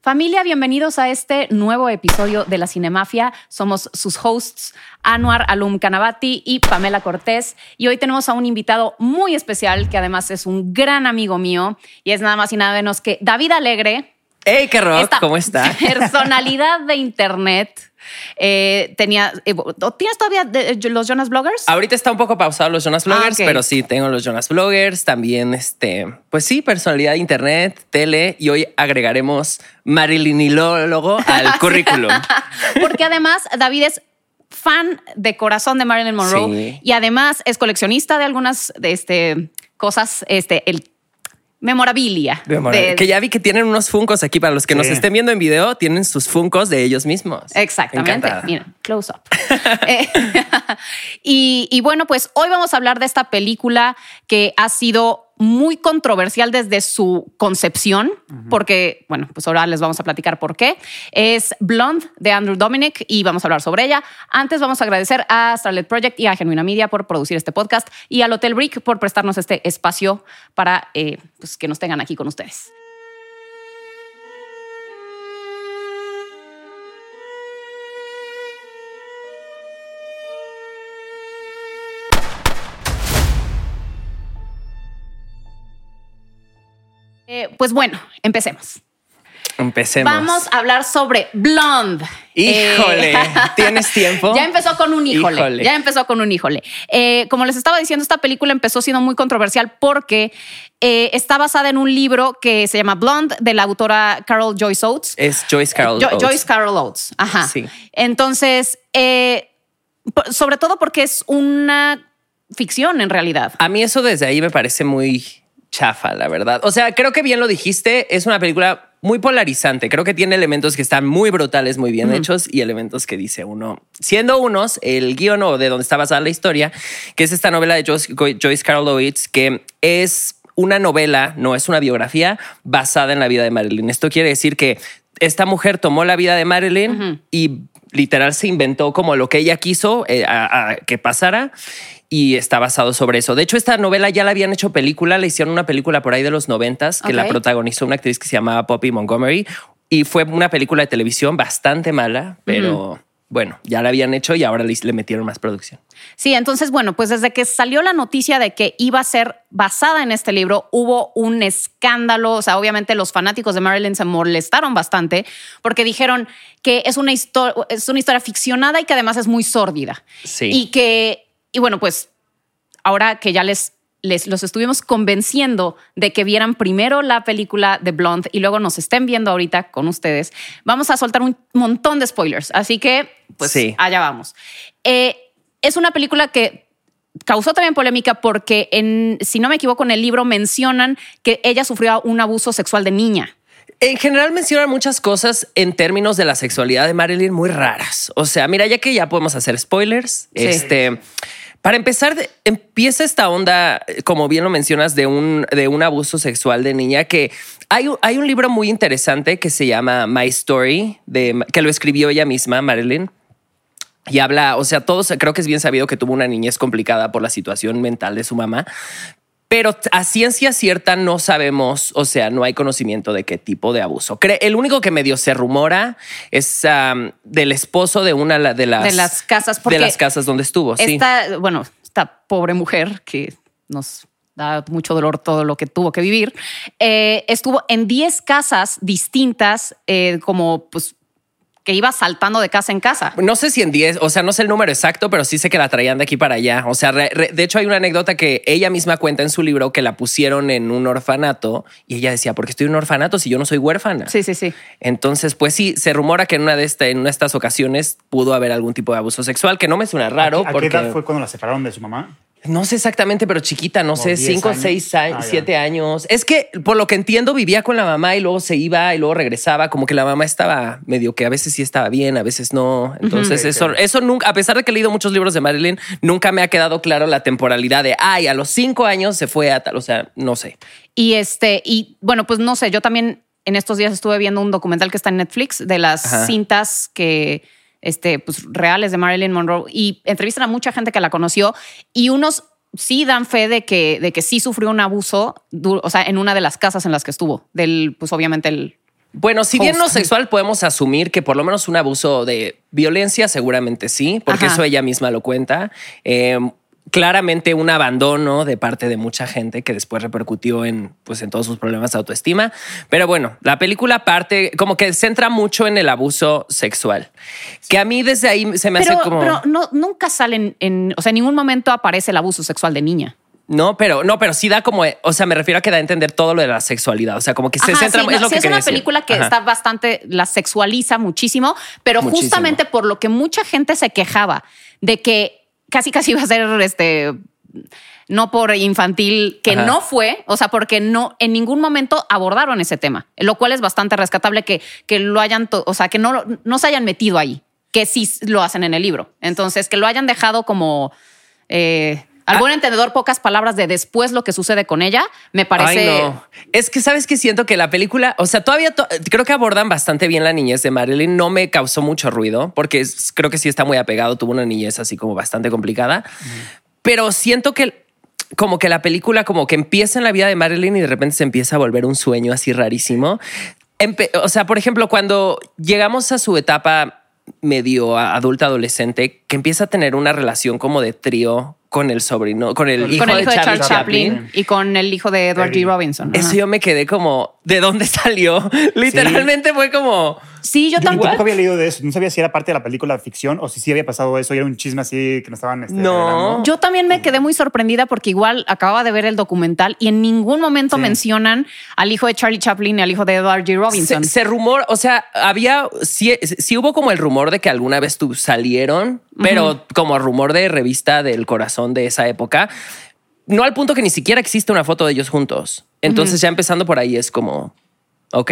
Familia, bienvenidos a este nuevo episodio de La Cinemafia. Somos sus hosts Anwar Alum Canavati y Pamela Cortés. Y hoy tenemos a un invitado muy especial que además es un gran amigo mío y es nada más y nada menos que David Alegre. ¡Hey, qué rock! ¿Cómo está? Personalidad de Internet eh, tenía, eh, ¿Tienes todavía los Jonas Bloggers? Ahorita está un poco pausado los Jonas ah, Bloggers, pero sí, tengo los Jonas Bloggers, también, este, pues sí, personalidad de internet, tele, y hoy agregaremos marilinilólogo al currículum. Porque además David es fan de corazón de Marilyn Monroe y además es coleccionista de algunas de este, cosas, este, el memorabilia. que ya vi que tienen unos funcos aquí para los que nos estén viendo en video, tienen sus funcos de ellos mismos. Exactamente. Miren, close up. Eh, y, y bueno, pues hoy vamos a hablar de esta película que ha sido muy controversial desde su concepción, porque, bueno, pues ahora les vamos a platicar por qué. Es Blonde de Andrew Dominic y vamos a hablar sobre ella. Antes vamos a agradecer a Starlet Project y a Genuina Media por producir este podcast y al Hotel Brick por prestarnos este espacio para eh, pues, que nos tengan aquí con ustedes. Eh, pues bueno, empecemos. Empecemos. Vamos a hablar sobre Blonde. Híjole, eh, ¿tienes tiempo? Ya empezó con un híjole, Ya empezó con un híjole. Eh, como les estaba diciendo, esta película empezó siendo muy controversial porque está basada en un libro que se llama Blonde de la autora Carol Joyce Oates. Es Joyce Carol Oates. Joyce Carol Oates. Ajá. Sí. Entonces, sobre todo porque es una ficción en realidad. A mí eso desde ahí me parece muy chafa, la verdad. O sea, creo que bien lo dijiste, es una película muy polarizante. Creo que tiene elementos que están muy brutales, muy bien hechos y elementos que dice uno. Siendo unos, el guion o de donde está basada la historia, que es esta novela de Joyce, Carol Oates, que es una novela, no es una biografía basada en la vida de Marilyn. Esto quiere decir que esta mujer tomó la vida de Marilyn y literal se inventó como lo que ella quiso eh, a que pasara y está basado sobre eso. De hecho, esta novela ya la habían hecho película, le hicieron una película por ahí de los noventas que la protagonizó una actriz que se llamaba Poppy Montgomery y fue una película de televisión bastante mala, pero... Bueno, ya la habían hecho y ahora le, metieron más producción. Sí, entonces, bueno, pues desde que salió la noticia de que iba a ser basada en este libro, hubo un escándalo. O sea, obviamente los fanáticos de Marilyn se molestaron bastante porque dijeron que es una, es una historia ficcionada y que además es muy sórdida. Sí. Y que y bueno, pues ahora que ya les, les los estuvimos convenciendo de que vieran primero la película de Blonde y luego nos estén viendo ahorita con ustedes, vamos a soltar un montón de spoilers. Así que, pues allá vamos. Eh, es una película que causó también polémica porque, en, si no me equivoco, en el libro mencionan que ella sufrió un abuso sexual de niña. En general mencionan muchas cosas en términos de la sexualidad de Marilyn muy raras. O sea, mira, ya que ya podemos hacer spoilers, este para empezar, empieza esta onda, como bien lo mencionas, de un, de un abuso sexual de niña que hay, hay un libro muy interesante que se llama My Story, de, que lo escribió ella misma, Marilyn. Y habla, o sea, todos creo que es bien sabido que tuvo una niñez complicada por la situación mental de su mamá, pero a ciencia cierta no sabemos, o sea, no hay conocimiento de qué tipo de abuso. El único que medio se rumora es del esposo de una de las, de las casas, de las casas donde estuvo. Esta, bueno, esta pobre mujer que nos da mucho dolor todo lo que tuvo que vivir, eh, estuvo en 10 casas distintas, eh, como pues que iba saltando de casa en casa. No sé si en 10, o sea, no sé el número exacto, pero sí sé que la traían de aquí para allá. O sea, de hecho hay una anécdota que ella misma cuenta en su libro que la pusieron en un orfanato y ella decía, ¿por qué estoy en un orfanato si yo no soy huérfana? Sí, sí, sí. Entonces, pues sí, se rumora que en una de, esta, en estas ocasiones pudo haber algún tipo de abuso sexual, que no me suena raro. ¿A qué, edad fue cuando la separaron de su mamá? No sé exactamente, pero chiquita, no sé, cinco, seis, ah, siete años. Es que por lo que entiendo vivía con la mamá y luego se iba y luego regresaba, como que la mamá estaba medio que a veces sí estaba bien, a veces no. Entonces eso, eso nunca, a pesar de que he leído muchos libros de Marilyn, nunca me ha quedado claro la temporalidad de, ay, a los cinco años se fue a tal, o sea, no sé. Y este, y bueno, pues no sé, yo también en estos días estuve viendo un documental que está en Netflix de las cintas que este, pues, reales de Marilyn Monroe y entrevistan a mucha gente que la conoció y unos sí dan fe de que, de que sí sufrió un abuso, o sea, en una de las casas en las que estuvo, del, pues obviamente el, Bueno, si bien no sexual, podemos asumir que por lo menos un abuso de violencia, seguramente sí, porque Ajá. eso ella misma lo cuenta. Eh, claramente un abandono de parte de mucha gente que después repercutió en, pues, en todos sus problemas de autoestima. Pero bueno, la película parte como que centra mucho en el abuso sexual, que a mí desde ahí se me Pero, hace como... pero no, nunca salen en, o sea, en ningún momento aparece el abuso sexual de niña. No, pero no, pero sí da como, o sea, me refiero a que da a entender todo lo de la sexualidad. O sea, como que se centra, sí, es no, lo sí que es una decir. película que Ajá. está bastante, la sexualiza muchísimo, pero Muchísimo. justamente por lo que mucha gente se quejaba de que casi casi iba a ser este no por infantil, que Ajá. no fue, o sea, porque no en ningún momento abordaron ese tema, lo cual es bastante rescatable que, que lo hayan, o sea, que no, no se hayan metido ahí, que sí lo hacen en el libro. Entonces, que lo hayan dejado como eh, al Ah. buen entendedor, pocas palabras de después lo que sucede con ella, me parece. Ay, no. Es que sabes que siento que la película, o sea, todavía to- creo que abordan bastante bien la niñez de Marilyn. No me causó mucho ruido porque es- creo que sí está muy apegado. Tuvo una niñez así como bastante complicada, pero siento que como que la película como que empieza en la vida de Marilyn y de repente se empieza a volver un sueño así rarísimo. Empe- o sea, por ejemplo, cuando llegamos a su etapa medio adulta adolescente, que empieza a tener una relación como de trío con el sobrino, con el hijo, con el hijo de Charles Chaplin. Chaplin, y con el hijo de Edward G. Robinson. Ajá. Eso yo me quedé como, ¿de dónde salió? Literalmente fue como, Sí, yo Yo tampoco. tampoco había leído de eso. No sabía si era parte de la película ficción o si sí había pasado eso y era un chisme así que no estaban. Este, No. Yo también me quedé muy sorprendida porque igual acababa de ver el documental y en ningún momento Sí. mencionan al hijo de Charlie Chaplin y al hijo de Edward G. Robinson. se, se rumor, o sea, había, sí, sí hubo como el rumor de que alguna vez tú salieron, pero como rumor de revista del corazón de esa época, no al punto que ni siquiera existe una foto de ellos juntos. Entonces ya empezando por ahí es como, ok.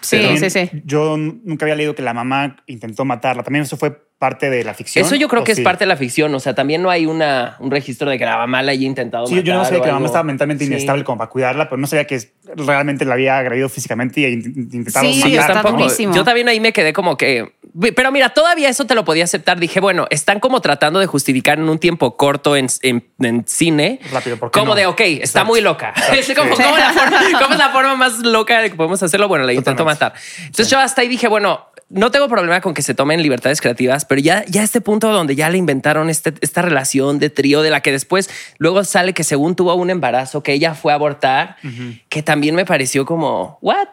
Sí, pero- sí, sí. Yo nunca había leído que la mamá intentó matarla. También eso fue parte de la ficción. Eso yo creo ¿o que es sí? parte de la ficción. O sea, también no hay una, un registro de que la mamá la haya intentado Sí, yo no matar sabía que la mamá estaba mentalmente Sí. inestable como para cuidarla, pero no sabía que realmente la había agredido físicamente e int- intentado Sí, Sí, yo está matar. tampoco. Yo también ahí me quedé como que. Pero mira, todavía eso te lo podía aceptar. Dije, bueno, están como tratando de justificar en un tiempo corto en, en- en cine. Rápido, ¿por qué como no? de, ok, está Exacto. muy loca. Es como, Sí. ¿cómo, la forma- cómo es la forma más loca de que podemos hacerlo? Bueno, la intento Totalmente. matar. Entonces yo hasta ahí dije, bueno, no tengo problema con que se tomen libertades creativas, pero ya, ya este punto donde ya le inventaron este- esta relación de trío de la que después luego sale que según tuvo un embarazo, que ella fue a abortar, que también me pareció como, ¿what?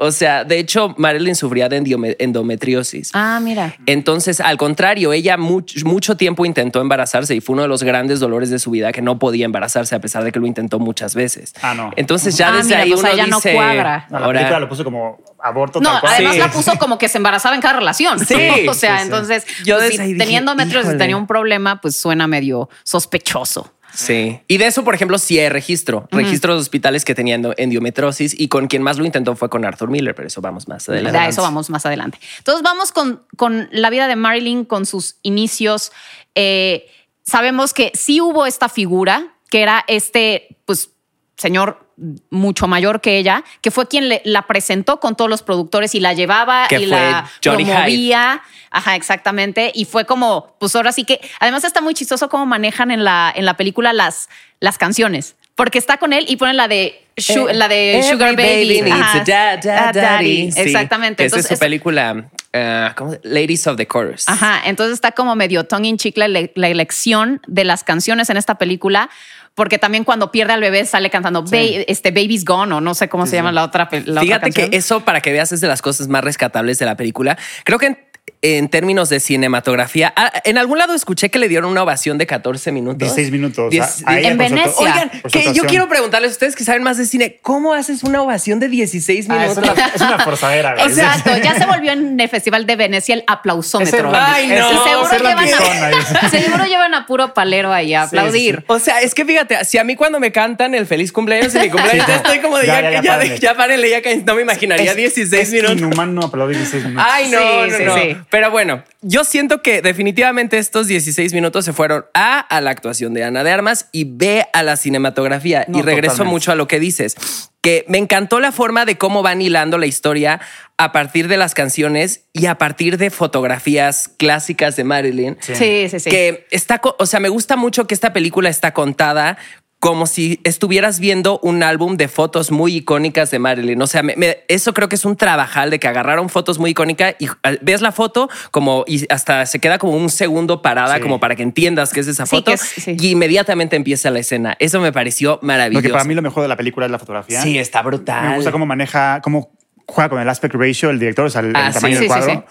O sea, de hecho, Marilyn sufría de endometriosis. Ah, mira. Entonces, al contrario, ella much- mucho tiempo intentó embarazarse y fue uno de los grandes dolores de su vida que no podía embarazarse a pesar de que lo intentó muchas veces. Ah, no. Entonces ya Ah, desde mira, ahí pues uno no dice, cuadra. No, la ahora- película lo puso como aborto No, tal cual. además Sí. la puso como que se embarazaba en cada relación. Sí, o sea, sí, sí. entonces, Yo pues, si dije, teniendo metros y tenía un problema, pues suena medio sospechoso. Sí. Y de eso, por ejemplo, sí hay registro. Registro de hospitales que tenían endo- endometriosis y con quien más lo intentó fue con Arthur Miller, pero eso vamos más adelante. A eso vamos más adelante. Entonces vamos con, con la vida de Marilyn, con sus inicios. Eh, sabemos que sí hubo esta figura, que era este, pues, señor mucho mayor que ella, que fue quien le- la presentó con todos los productores y la llevaba Que y la Johnny promovía. Ajá, exactamente. Y fue como, pues ahora sí que, además está muy chistoso cómo manejan en la, en la película las, las canciones. Porque está con él y ponen la de, Shu- Eh, la de Sugar Baby. needs Ajá. a dad, dad, daddy. Sí. Exactamente. Esa es su película, eh, ¿cómo se- Ladies of the Chorus. Ajá, entonces está como medio tongue in cheek la, la elección de las canciones en esta película, porque también cuando pierde al bebé sale cantando este Baby's Gone o no sé cómo se llama la otra la otra Fíjate que eso, para que veas, es de las cosas más rescatables de la película. Creo que en, términos de cinematografía, ah, en algún lado escuché que le dieron una ovación de 14 minutos. 16 minutos. a En Venecia. Oigan, que yo quiero preguntarles a ustedes que saben más de cine, ¿cómo haces una ovación de 16 Ah, minutos? es, una, es una forzadera. güey. Exacto, ya se volvió en el Festival de Venecia el aplausómetro. Es el- Ay, no. Y seguro llevan, a, dice. seguro llevan a puro palero ahí a Sí, aplaudir. sí. O sea, es que fíjate, si a mí cuando me cantan el feliz cumpleaños y mi cumpleaños, Sí, ya estoy como de ya, ya, ya, ya, ya, párenle. ya párenle, ya que no me imaginaría Es- 16 es minutos. inhumano aplaudir 16 minutos. Ay, no, Sí, no, sí, no. Sí. Pero bueno, yo siento que definitivamente estos 16 minutos se fueron A a la actuación de Ana de Armas y B a la cinematografía. No, y regreso totalmente. mucho a lo que dices, que me encantó la forma de cómo van hilando la historia a partir de las canciones y a partir de fotografías clásicas de Marilyn. Sí, sí, sí. Que está, o sea, me gusta mucho que esta película está contada como si estuvieras viendo un álbum de fotos muy icónicas de Marilyn. O sea, me- me- eso creo que es un trabajal de que agarraron fotos muy icónicas y eh, ves la foto como y hasta se queda como un segundo parada Sí. como para que entiendas que es esa Sí, foto que es- sí. y inmediatamente empieza la escena. Eso me pareció maravilloso. Porque para mí lo mejor de la película es la fotografía. sí, está brutal. Me gusta cómo maneja, cómo juega con el aspect ratio el director, o sea, el, el Ah, tamaño Sí, del sí, cuadro.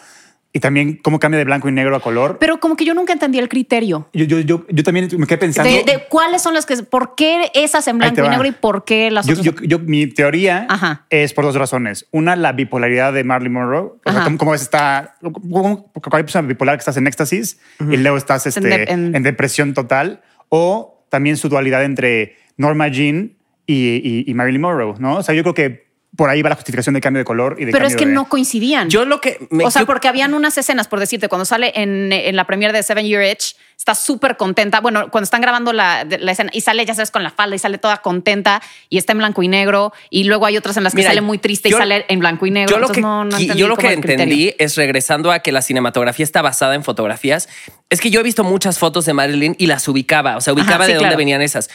Y también cómo cambia de blanco y negro a color. Pero como que yo nunca entendí el criterio. yo, yo, yo, yo también me quedé pensando. De, de cuáles son las que. ¿Por qué esas en blanco y negro y por qué las yo, otras? yo, yo- mi teoría Ajá. es por dos razones. Una, la bipolaridad de Marilyn Monroe. O sea, cómo, cómo es esta. Cómo, hay persona bipolar que estás en éxtasis y luego estás este, En de- en- en depresión total. O también su dualidad entre Norma Jean y, y- y Marilyn Monroe, ¿no? O sea, yo creo que por ahí va la justificación de cambio de color y de Pero es que de- no coincidían. Yo lo que me- o sea, yo- porque habían unas escenas, por decirte, cuando sale en, en la premiere de Seven Year Itch, está súper contenta. Bueno, cuando están grabando la, la escena y sale, ya sabes, con la falda y sale toda contenta y está en blanco y negro. Y luego hay otras en las que Mira, sale muy triste yo- y sale en blanco y negro. Yo lo Entonces, que, no, no yo lo que entendí es regresando a que la cinematografía está basada en fotografías. Es que yo he visto muchas fotos de Marilyn y las ubicaba, o sea, ubicaba Ajá, sí, de dónde claro. venían esas.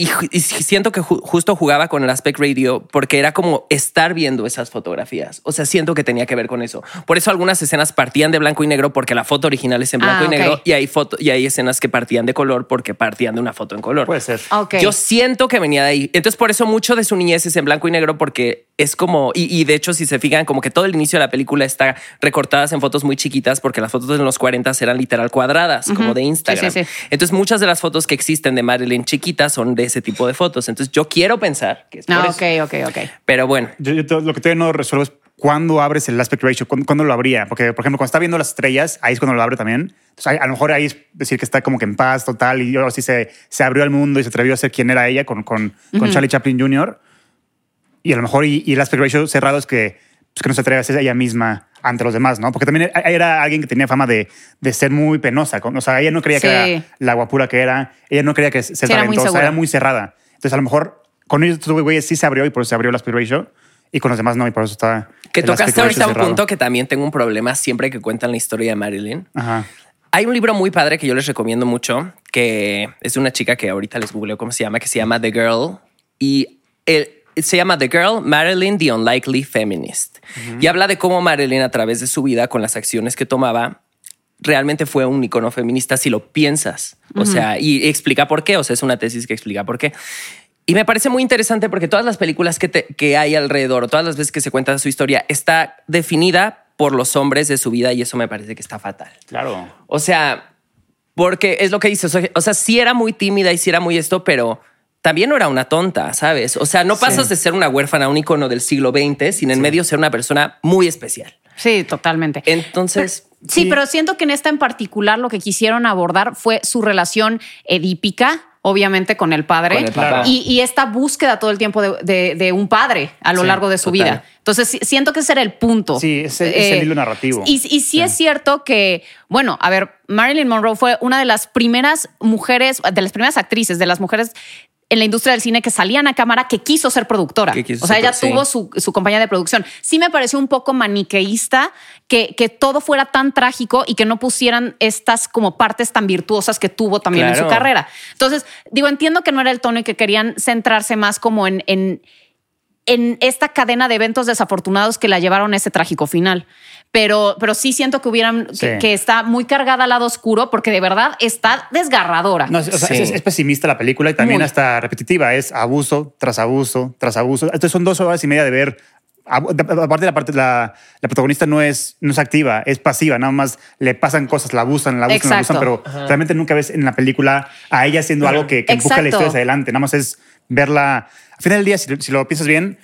Y, siento que ju- justo jugaba con el aspect radio porque era como estar viendo esas fotografías. O sea, siento que tenía que ver con eso. Por eso algunas escenas partían de blanco y negro porque la foto original es en blanco Ah, y negro y hay foto y hay escenas que partían de color porque partían de una foto en color. Puede ser. Ok. Yo siento que venía de ahí. Entonces, por eso mucho de su niñez es en blanco y negro, porque es como, y, y de hecho, si se fijan, como que todo el inicio de la película está recortadas en fotos muy chiquitas, porque las fotos de los 40 eran literal cuadradas, como de Instagram. Sí, sí, sí. Entonces, muchas de las fotos que existen de Marilyn chiquitas son de ese tipo de fotos. Entonces, yo quiero pensar que es por Ah, eso. ok, ok, ok. Pero bueno, Yo, yo lo que todavía no resuelvo es cuándo abres el aspect ratio, cuándo, cuándo lo abría. Porque, por ejemplo, cuando está viendo las estrellas, ahí es cuando lo abre también. Entonces, ahí- a lo mejor ahí es decir que está como que en paz total y ahora sí se, se abrió al mundo y se atrevió a ser quien era ella con, con, con Charlie Chaplin Jr. Y a lo mejor y, y el aspect ratio cerrado es que, pues, que no se atreve a ser ella misma ante los demás, ¿no? Porque también era alguien que tenía fama de, de ser muy penosa. O sea, ella no creía que Sí. era la guapura que era. Ella no creía que ser era muy talentosa. segura. Era muy cerrada. Entonces, a lo mejor con ellos, estos güeyes sí se abrió y por eso se abrió el aspect ratio. Y con los demás no, y por eso está. que tocaste ahorita un punto que también tengo un problema siempre que cuentan la historia de Marilyn. Ajá. Hay un libro muy padre que yo les recomiendo mucho, que es de una chica que ahorita les googleo cómo se llama, que se llama The Girl. Y el- se llama The Girl, Marilyn, The Unlikely Feminist. Y habla de cómo Marilyn a través de su vida, con las acciones que tomaba, realmente fue un icono feminista si lo piensas. O sea, y explica por qué. O sea, es una tesis que explica por qué. Y me parece muy interesante porque todas las películas que, te- que hay alrededor, todas las veces que se cuenta su historia, está definida por los hombres de su vida y eso me parece que está fatal. Claro. O sea, porque es lo que dices. O sea, sí era muy tímida y sí era muy esto, pero también no era una tonta, ¿sabes? O sea, no pasas de ser una huérfana, un icono del siglo XX, sin en medio ser una persona muy especial. Sí, totalmente. Entonces, Sí, Sí. pero siento que en esta en particular lo que quisieron abordar fue su relación edípica, obviamente con el padre, Con el papá. y, y esta búsqueda todo el tiempo de, de- de un padre a lo Sí, largo de su total. vida. Entonces siento que ese era el punto. Sí, ese es el hilo narrativo. Y, y sí, es cierto que, bueno, a ver, Marilyn Monroe fue una de las primeras mujeres, de las primeras actrices, de las mujeres en la industria del cine que salían a cámara que quiso ser productora. Quiso o sea, ser ella sí. tuvo su, su compañía de producción. Sí me pareció un poco maniqueísta que, que todo fuera tan trágico y que no pusieran estas como partes tan virtuosas que tuvo también en su carrera. Entonces, digo, entiendo que no era el tono y que querían centrarse más como en, en, en esta cadena de eventos desafortunados que la llevaron a ese trágico final. Pero, pero sí siento que hubieran, que, Sí. que está muy cargada al lado oscuro porque de verdad está desgarradora. No, o sea, Sí. es, es pesimista la película y también Muy. hasta repetitiva. Es abuso tras abuso tras abuso. Entonces son dos horas y media de ver. Aparte, la, parte, la, la protagonista no es, no es activa, es pasiva. Nada más le pasan cosas, la abusan, la abusan, la abusan, Exacto. pero realmente nunca ves en la película a ella haciendo algo que, que empuja la Exacto. historia hacia adelante. Nada más es verla. Al final del día, si, si lo piensas bien,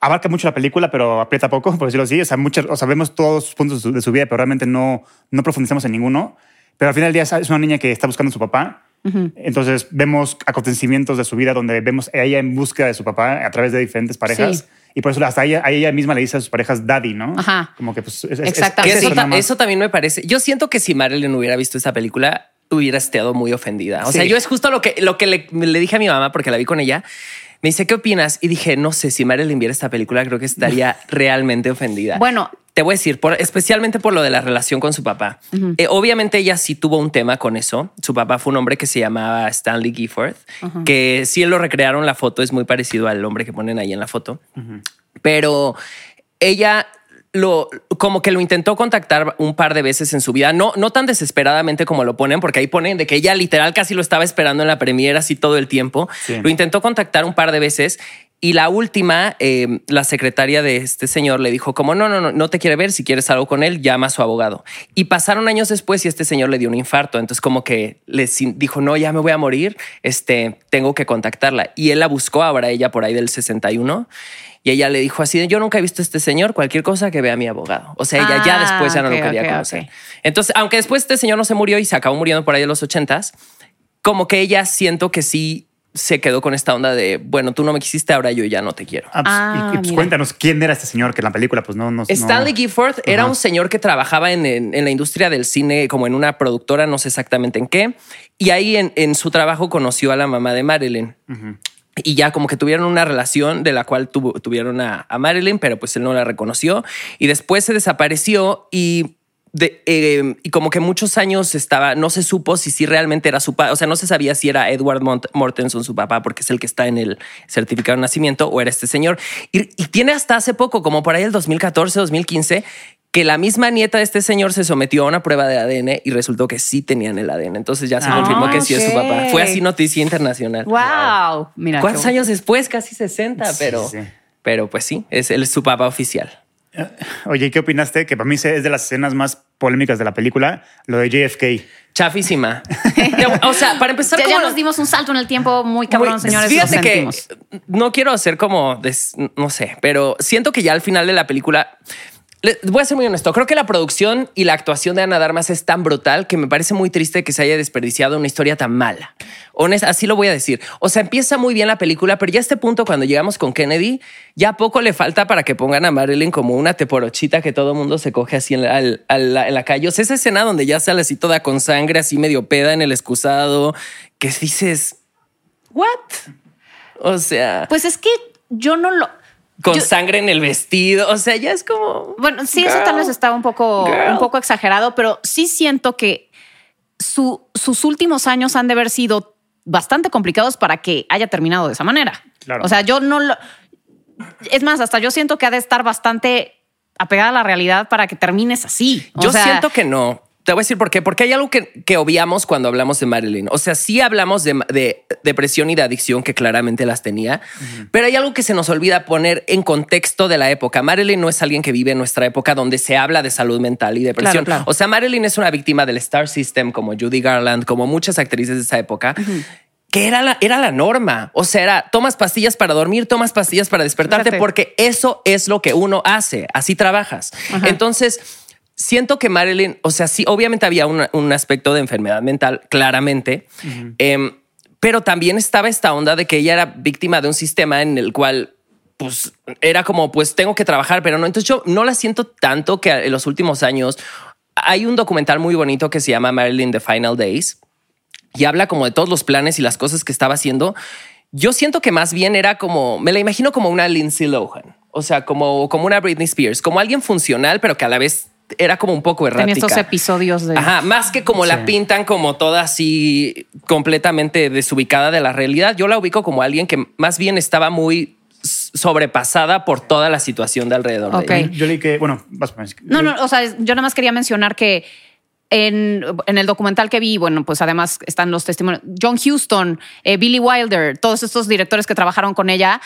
abarca mucho la película, pero aprieta poco, por decirlo así. O sea, muchas, o sea, vemos todos los puntos de su, vida, pero realmente no, no profundizamos en ninguno. Pero al final del día es una niña que está buscando a su papá. Entonces vemos acontecimientos de su vida donde vemos a ella en búsqueda de su papá a través de diferentes parejas. Sí. Y por eso hasta ella, a ella misma le dice a sus parejas daddy, ¿no? Ajá. Como que pues... es- es- es- Exactamente. Que es eso, eso también me parece. Yo siento que si Marilyn hubiera visto esta película, hubiera estado muy ofendida. O sea, Sí. yo es justo lo que, lo que le, le dije a mi mamá porque la vi con ella. Me dice, ¿qué opinas? Y dije, no sé, si Marilyn viera esta película, creo que estaría realmente ofendida. Bueno, te voy a decir, por, especialmente por lo de la relación con su papá. Eh, obviamente ella sí tuvo un tema con eso. Su papá fue un hombre que se llamaba Stanley Gifford, que si él lo recrearon la foto, es muy parecido al hombre que ponen ahí en la foto. Pero ella lo como que lo intentó contactar un par de veces en su vida, no, no tan desesperadamente como lo ponen, porque ahí ponen de que ella literal casi lo estaba esperando en la premiera así todo el tiempo. Lo intentó contactar un par de veces y la última, eh, la secretaria de este señor le dijo como no, no, no, no te quiere ver. Si quieres algo con él, llama a su abogado. Y pasaron años después y este señor le dio un infarto. Entonces como que le dijo no, ya me voy a morir. Este tengo que contactarla y él la buscó ahora ella por ahí del 61 y ella le dijo así, yo nunca he visto a este señor, cualquier cosa que vea a mi abogado. O sea, ella ya ah, después ya no lo quería conocer. Entonces, aunque después este señor no se murió y se acabó muriendo por ahí de los ochentas, como que ella siento que sí se quedó con esta onda de, bueno, tú no me quisiste, ahora yo ya no te quiero. Ah, pues, y, ah, pues cuéntanos, ¿quién era este señor que en la película pues no... no Stanley Gifford era un señor que trabajaba en, la industria del cine como en una productora, no sé exactamente en qué, y ahí en, su trabajo conoció a la mamá de Marilyn y ya como que tuvieron una relación de la cual tuvieron a, Marilyn, pero pues él no la reconoció y después se desapareció y em, como que muchos años estaba, no se supo si sí realmente era su papá, o sea, no se sabía si era Edward Mortenson su papá, porque es el que está en el certificado de nacimiento, o era este señor. Y, y tiene hasta hace poco, como por ahí el 2014, 2015, que la misma nieta de este señor se sometió a una prueba de ADN y resultó que sí tenían el ADN. Entonces ya se confirmó que sí es su papá. Fue así noticia internacional. Wow. Mira. ¿Cuántos años después? Casi 60, pero, pero pues sí, es, él es su papá oficial. Eh, oye, ¿qué opinaste? Que para mí es de las escenas más polémicas de la película, lo de JFK. Chafísima. o sea, para empezar, ya, nos dimos un salto en el tiempo muy cabrón, señores. Fíjate que no quiero hacer como, no sé, pero siento que ya al final de la película voy a ser muy honesto. Creo que la producción y la actuación de Ana Darmas es tan brutal que me parece muy triste que se haya desperdiciado una historia tan mala. Honesta, así lo voy a decir. O sea, empieza muy bien la película, pero ya a este punto, cuando llegamos con Kennedy, ya poco le falta para que pongan a Marilyn como una teporochita que todo mundo se coge así en la, calle. O sea, esa escena donde ya sale así toda con sangre, así medio peda en el excusado, que dices, ¿what? O sea. Pues es que yo no lo con sangre en el vestido. O sea, ya es como. Bueno, sí, eso tal vez está un poco, un poco exagerado, pero sí siento que su, sus últimos años han de haber sido bastante complicados para que haya terminado de esa manera. O sea, yo no lo. Es más, hasta yo siento que ha de estar bastante apegada a la realidad para que termines así. yo siento que no. Te voy a decir por qué. Porque hay algo que, que obviamos cuando hablamos de Marilyn. O sea, sí hablamos de, depresión y de adicción, que claramente las tenía, pero hay algo que se nos olvida poner en contexto de la época. Marilyn no es alguien que vive en nuestra época donde se habla de salud mental y depresión. O sea, Marilyn es una víctima del Star System, como Judy Garland, como muchas actrices de esa época. que era la, era la norma. O sea, era tomas pastillas para dormir, tomas pastillas para despertarte, porque eso es lo que uno hace. Así trabajas. Entonces, siento que Marilyn, o sea, sí, obviamente había un aspecto de enfermedad mental, claramente, em, pero también estaba esta onda de que ella era víctima de un sistema en el cual pues era como, pues tengo que trabajar, pero no. Entonces yo no la siento tanto que en los últimos años hay un documental muy bonito que se llama Marilyn The Final Days y habla como de todos los planes y las cosas que estaba haciendo. Yo siento que más bien era como, me la imagino como una Lindsay Lohan, o sea, como, como una Britney Spears, como alguien funcional, pero que a la vez era como un poco errática. Tenía estos episodios de... Ajá, más que como la pintan como toda así completamente desubicada de la realidad. Yo la ubico como alguien que más bien estaba muy sobrepasada por toda la situación de alrededor. Okay. Yo leí que, bueno, vas a No, no, o sea, yo nada más quería mencionar que en, en, el documental que vi, bueno, pues además están los testimonios. John Huston, eh, Billy Wilder, todos estos directores que trabajaron con ella,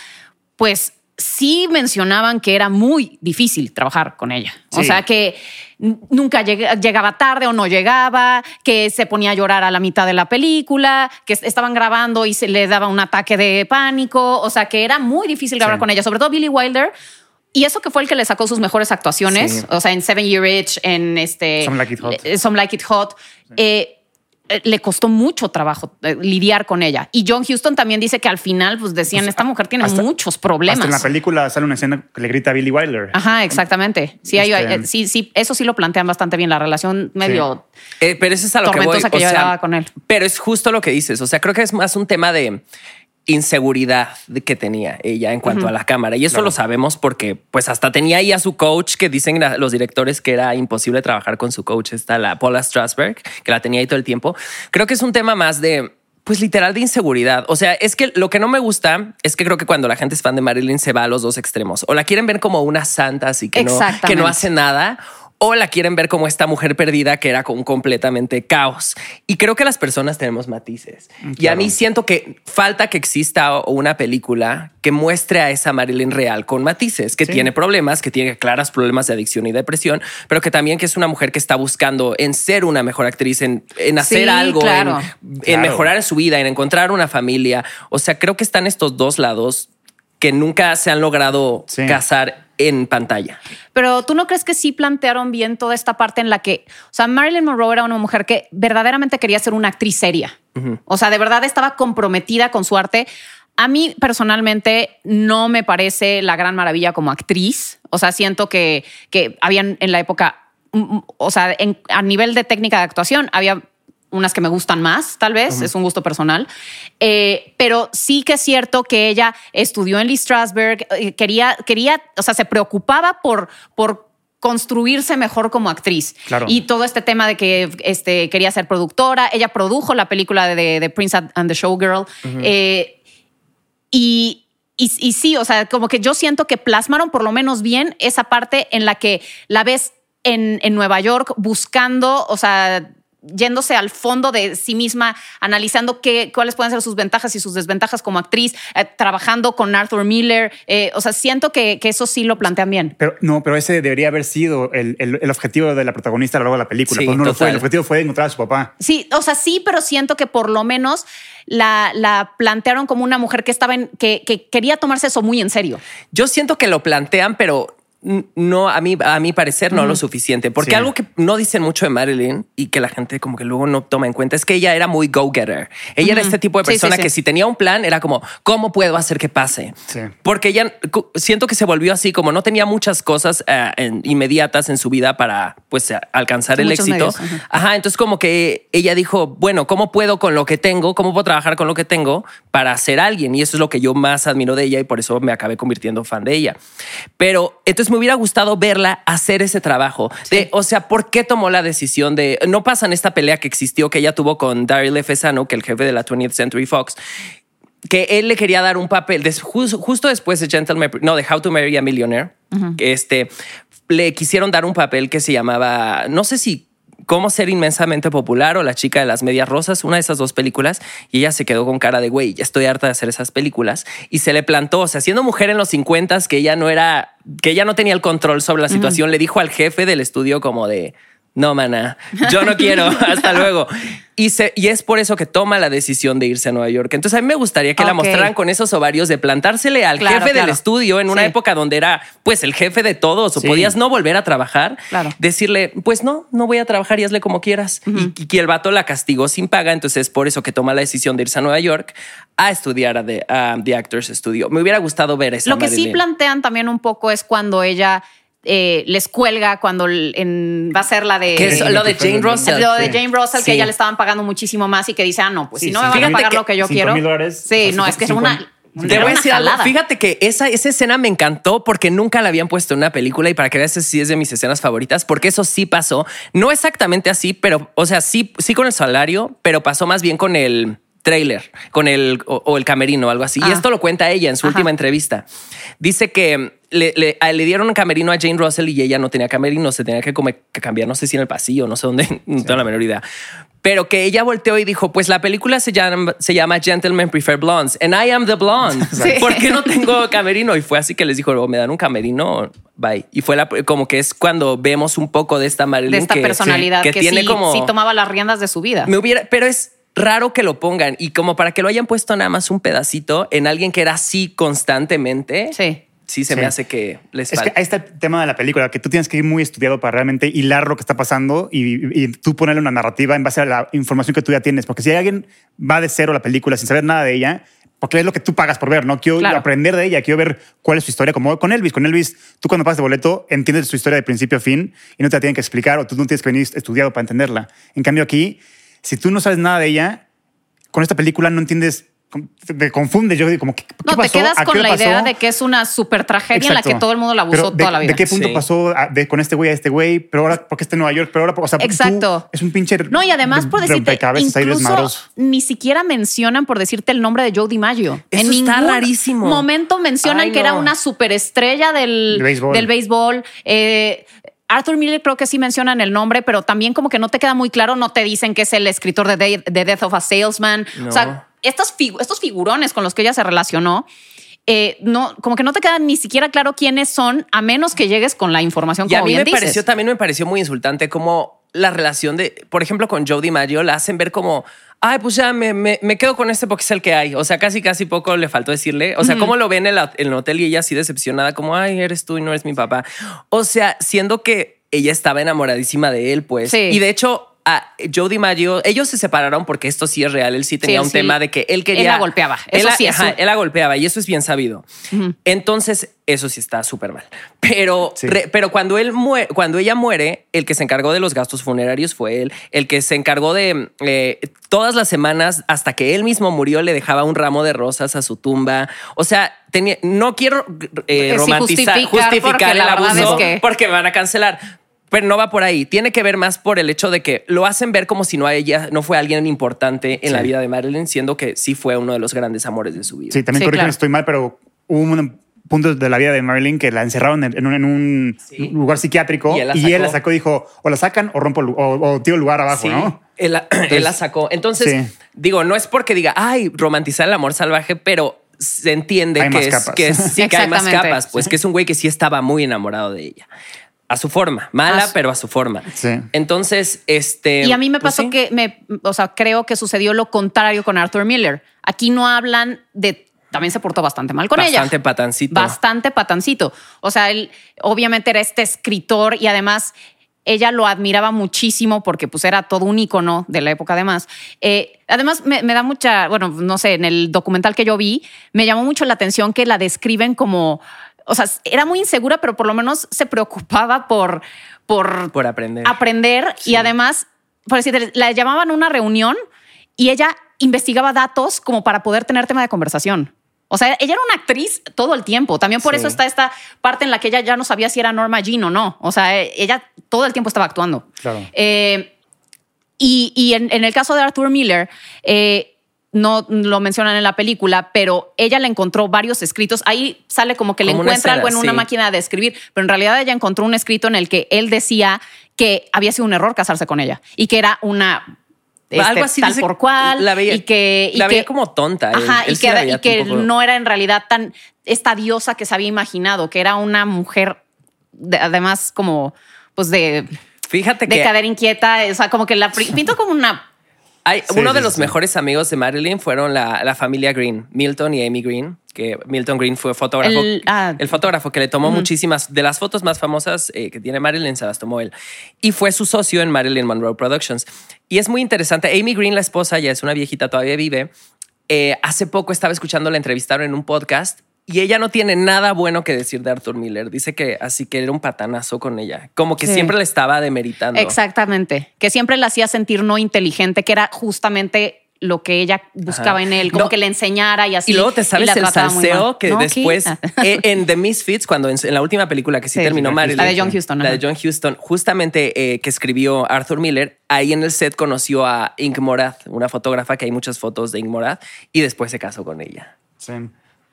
pues sí mencionaban que era muy difícil trabajar con ella. O sea, que nunca llegaba tarde o no llegaba, que se ponía a llorar a la mitad de la película, que estaban grabando y se le daba un ataque de pánico. O sea, que era muy difícil grabar con ella, sobre todo Billy Wilder. Y eso que fue el que le sacó sus mejores actuaciones, o sea, en Seven Year Itch, en este... Some Like It Hot. Eh, Some Like It Hot. Eh, le costó mucho trabajo eh, lidiar con ella. Y John Houston también dice que al final, pues decían, pues, esta mujer tiene muchos problemas. Hasta en la película sale una escena que le grita a Billy Wilder. Ajá, exactamente. Sí, este, eh, sí, sí, eso sí lo plantean bastante bien, la relación medio pero eso es a lo que, voy. que yo con él. Pero es justo lo que dices. O sea, creo que es más un tema de inseguridad que tenía ella en cuanto a la cámara. Y eso lo sabemos porque pues hasta tenía ahí a su coach que dicen los directores que era imposible trabajar con su coach, está la Paula Strasberg, que la tenía ahí todo el tiempo. Creo que es un tema más de pues literal de inseguridad. O sea, es que lo que no me gusta es que creo que cuando la gente es fan de Marilyn se va a los dos extremos. O la quieren ver como una santa, así que no, que no hace nada o la quieren ver como esta mujer perdida que era con completamente caos. Y creo que las personas tenemos matices. Mm, y a mí siento que falta que exista una película que muestre a esa Marilyn real con matices, que tiene problemas, que tiene claros problemas de adicción y depresión, pero que también que es una mujer que está buscando en ser una mejor actriz, en, hacer algo, en, mejorar su vida, en encontrar una familia. O sea, creo que están estos dos lados que nunca se han logrado casar en pantalla. Pero tú no crees que sí plantearon bien toda esta parte en la que, o sea, Marilyn Monroe era una mujer que verdaderamente quería ser una actriz seria. O sea, de verdad estaba comprometida con su arte. A mí personalmente no me parece la gran maravilla como actriz. O sea, siento que, que habían en la época, mm, mm, o sea, a nivel de técnica de actuación, había unas que me gustan más, tal vez, es un gusto personal. Eh, pero sí que es cierto que ella estudió en Lee Strasberg, eh, quería, quería, o sea, se preocupaba por, por construirse mejor como actriz. Y todo este tema de que este, quería ser productora, ella produjo la película de, Prince and the Showgirl. Eh, y, y, sí, o sea, como que yo siento que plasmaron por lo menos bien esa parte en la que la ves en, en Nueva York buscando, o sea, yéndose al fondo de sí misma, analizando qué, cuáles pueden ser sus ventajas y sus desventajas como actriz, eh, trabajando con Arthur Miller. Eh, o sea, siento que, eso sí lo plantean bien. Pero no, pero ese debería haber sido el, objetivo de la protagonista a lo largo de la película. Sí, no lo fue. El objetivo fue encontrar a su papá. Sí, o sea, sí, pero siento que por lo menos la, la plantearon como una mujer que estaba en, que, que quería tomarse eso muy en serio. Yo siento que lo plantean, pero no, a mí, a mi parecer, no lo suficiente. Porque algo que no dicen mucho de Marilyn y que la gente como que luego no toma en cuenta es que ella era muy go-getter. Ella era este tipo de persona que si tenía un plan era como, ¿cómo puedo hacer que pase? Porque ella siento que se volvió así, como no tenía muchas cosas eh, inmediatas en su vida para pues alcanzar el éxito. Ajá. entonces como que ella dijo, bueno, ¿cómo puedo con lo que tengo? ¿Cómo puedo trabajar con lo que tengo para ser alguien? Y eso es lo que yo más admiro de ella y por eso me acabé convirtiendo fan de ella. Pero entonces me hubiera gustado verla hacer ese trabajo. De, o sea, ¿por qué tomó la decisión de no pasa en esta pelea que existió que ella tuvo con Daryl F. Sano, que el jefe de la 20th Century Fox? que él le quería dar un papel justo, después de Gentleman, no, de How to Marry a Millionaire, este le quisieron dar un papel que se llamaba, no sé si Cómo ser inmensamente popular o La chica de las medias rosas, una de esas dos películas, y ella se quedó con cara de, güey, ya estoy harta de hacer esas películas, y se le plantó, o sea, siendo mujer en los 50 que ella no era, que ella no tenía el control sobre la situación, le dijo al jefe del estudio como de, no, mana, yo no quiero, hasta luego. Y, y es por eso que toma la decisión de irse a Nueva York. Entonces a mí me gustaría que la mostraran con esos ovarios de plantársele al jefe del estudio en una época donde era pues el jefe de todos o podías no volver a trabajar. Decirle, pues no, no voy a trabajar y hazle como quieras. y, que el vato la castigó sin paga. Entonces es por eso que toma la decisión de irse a Nueva York a estudiar a The, Actors Studio. Me hubiera gustado ver eso. Lo que sí plantean también un poco es cuando ella eh, les cuelga cuando va a ser la de... lo de Jane Russell. Lo de Jane Russell, que ya le estaban pagando muchísimo más y que dice, ah, no, pues si no me van a pagar lo que yo quiero. Sí, no, es que es una... Te voy a decir algo. Fíjate que esa, esa escena me encantó porque nunca la habían puesto en una película y para que veas si es de mis escenas favoritas, porque eso sí pasó. No exactamente así, pero, o sea, sí, sí con el salario, pero pasó más bien con el trailer, con el o, el camerino o algo así. Y ah. esto lo cuenta ella en su última entrevista. Dice que le, le, dieron un camerino a Jane Russell y ella no tenía camerino, se tenía que, cambiar, no sé si en el pasillo, no sé dónde, no tengo la menor idea. Pero que ella volteó y dijo, pues la película se llama, se llama Gentlemen Prefer Blondes and I am the blonde. ¿Por qué no tengo camerino? Y fue así que les dijo, oh, me dan un camerino, bye. Y fue la, como que es cuando vemos un poco de esta Marilyn. De esta personalidad que, tiene como... Sí tomaba las riendas de su vida. Me hubiera, pero es raro que lo pongan y como para que lo hayan puesto nada más un pedacito en alguien que era así constantemente. Sí. Sí, se me hace que les Es que ahí está el tema de la película, que tú tienes que ir muy estudiado para realmente hilar lo que está pasando y, tú ponerle una narrativa en base a la información que tú ya tienes. Porque si alguien va de cero a la película sin saber nada de ella, porque es lo que tú pagas por ver, ¿no? Quiero aprender de ella, quiero ver cuál es su historia, como con Elvis. Con Elvis, tú cuando pasas de boleto entiendes su historia de principio a fin y no te la tienen que explicar o tú no tienes que venir estudiado para entenderla. En cambio aquí, si tú no sabes nada de ella, con esta película no entiendes te confunde. Yo digo, como, ¿qué, qué No, te quedas ¿A qué con la idea de que es una super tragedia en la que Exacto. todo el mundo la Pero abusó de, toda la vida. ¿De qué punto Sí. pasó a- de, con este güey a este güey? Pero ahora, ¿por qué está en Nueva York? Pero ahora, o sea, tú- Exacto. es un pinche. No, y además por decirte, incluso ni siquiera mencionan por decirte el nombre de Joe DiMaggio. Eso en está ningún rarísimo. momento mencionan Ay, que era una superestrella del, De béisbol. del béisbol. Eh, Arthur Miller creo que sí mencionan el nombre, pero también como que no te queda muy claro, no te dicen que es el escritor de, De- de Death of a Salesman. No. O sea, estas figu- estos figurones con los que ella se relacionó, eh, no, como que no te queda ni siquiera claro quiénes son, a menos que llegues con la información Y a como mí bien me dices. pareció, también me pareció muy insultante como la relación de, por ejemplo, con Joe DiMaggio la hacen ver como, ay, pues ya me, me- me quedo con este porque es el que hay. O sea, casi, casi poco le faltó decirle. O sea, cómo lo ven en, en el hotel y ella así decepcionada, como, ay, eres tú y no eres mi papá. O sea, siendo que ella estaba enamoradísima de él, pues. Sí. Y de hecho, a Joe DiMaggio, ellos se separaron porque esto sí es real. Él sí tenía un sí. tema de que él quería. Él la golpeaba. Él Eso la- sí es ajá, él la golpeaba y eso es bien sabido. Entonces, eso sí está súper mal. Pero, Sí. re- pero cuando él mue- cuando ella muere, el que se encargó de los gastos funerarios fue él. El que se encargó de eh, todas las semanas hasta que él mismo murió, le dejaba un ramo de rosas a su tumba. O sea, tenía, no quiero eh, Sí, romantizar, justificar, el abuso es que- porque me van a cancelar. Pero no va por ahí. Tiene que ver más por el hecho de que lo hacen ver como si no a ella no fue alguien importante en la vida de Marilyn, siendo que sí fue uno de los grandes amores de su vida. Sí, también Sí, claro. si estoy mal, pero hubo un punto de la vida de Marilyn que la encerraron en un, en un Sí. lugar psiquiátrico Y él la y él la sacó. y dijo, o la sacan o rompo o, o tiro el lugar abajo, Sí, ¿no? Él, la- él la sacó. Entonces, Sí. digo, no es porque diga, ay, romantizar el amor salvaje, pero se entiende Hay que, más es, capas. que es- sí, que hay más capas, pues que es un güey que sí estaba muy enamorado de ella. A su forma, mala, A su- pero a su forma. Sí. Entonces, este. Y a mí me pues pasó sí. que me, o sea, creo que sucedió lo contrario con Arthur Miller. Aquí no hablan de, también se portó bastante mal con ella. Bastante patancito. Bastante patancito. O sea, él obviamente era este escritor y además ella lo admiraba muchísimo porque pues era todo un ícono de la época además. Eh, además me, me da mucha, bueno, no sé, en el documental que yo vi, me llamó mucho la atención que la describen como, o sea, era muy insegura, pero por lo menos se preocupaba por, por, Por aprender. aprender y además, por decir, la llamaban a una reunión y ella investigaba datos como para poder tener tema de conversación. O sea, ella era una actriz todo el tiempo. También por Sí. eso está esta parte en la que ella ya no sabía si era Norma Jean o no. O sea, eh, ella todo el tiempo estaba actuando. Claro. Eh, y y en, en el caso de Arthur Miller, eh, no lo mencionan en la película, pero ella le encontró varios escritos. Ahí sale como que le Como encuentra algo en una máquina de escribir, pero en realidad ella encontró un escrito en el que él decía que había sido un error casarse con ella y que era una este, Algo así tal dice- por cual la veía- y que y la que- veía como tonta. Ajá, Él y que, y no era en realidad tan esta diosa que se había imaginado, que era una mujer de- además como pues de, Fíjate de que cadera inquieta, o sea, como que la pintó como una Hay, Sí, uno de sí, los sí. mejores amigos de Marilyn fueron la, la familia Green, Milton y Amy Green, que Milton Green fue fotógrafo. El- ah. el fotógrafo que le tomó muchísimas de las fotos más famosas eh, que tiene Marilyn, se las tomó él. Y fue su socio en Marilyn Monroe Productions. Y es muy interesante. Amy Green, la esposa, ya es una viejita, todavía vive. Eh, hace poco estaba escuchando la entrevistaron en un podcast y ella no tiene nada bueno que decir de Arthur Miller. Dice que así que era un patanazo con ella, como que Sí. siempre le estaba demeritando. Exactamente, que siempre la hacía sentir no inteligente, que era justamente lo que ella buscaba Ajá. en él, como No. que le enseñara y así. Y luego te sabes la el salseo mal. que después Ah. eh, en The Misfits, cuando en, en la última película que sí, Sí, terminó sí, Marilyn. La de John Huston, La ajá. de John Huston, justamente eh, que escribió Arthur Miller, ahí en el set conoció a Ink Morath, una fotógrafa que hay muchas fotos de Ink Morath, y después se casó con ella. Sí.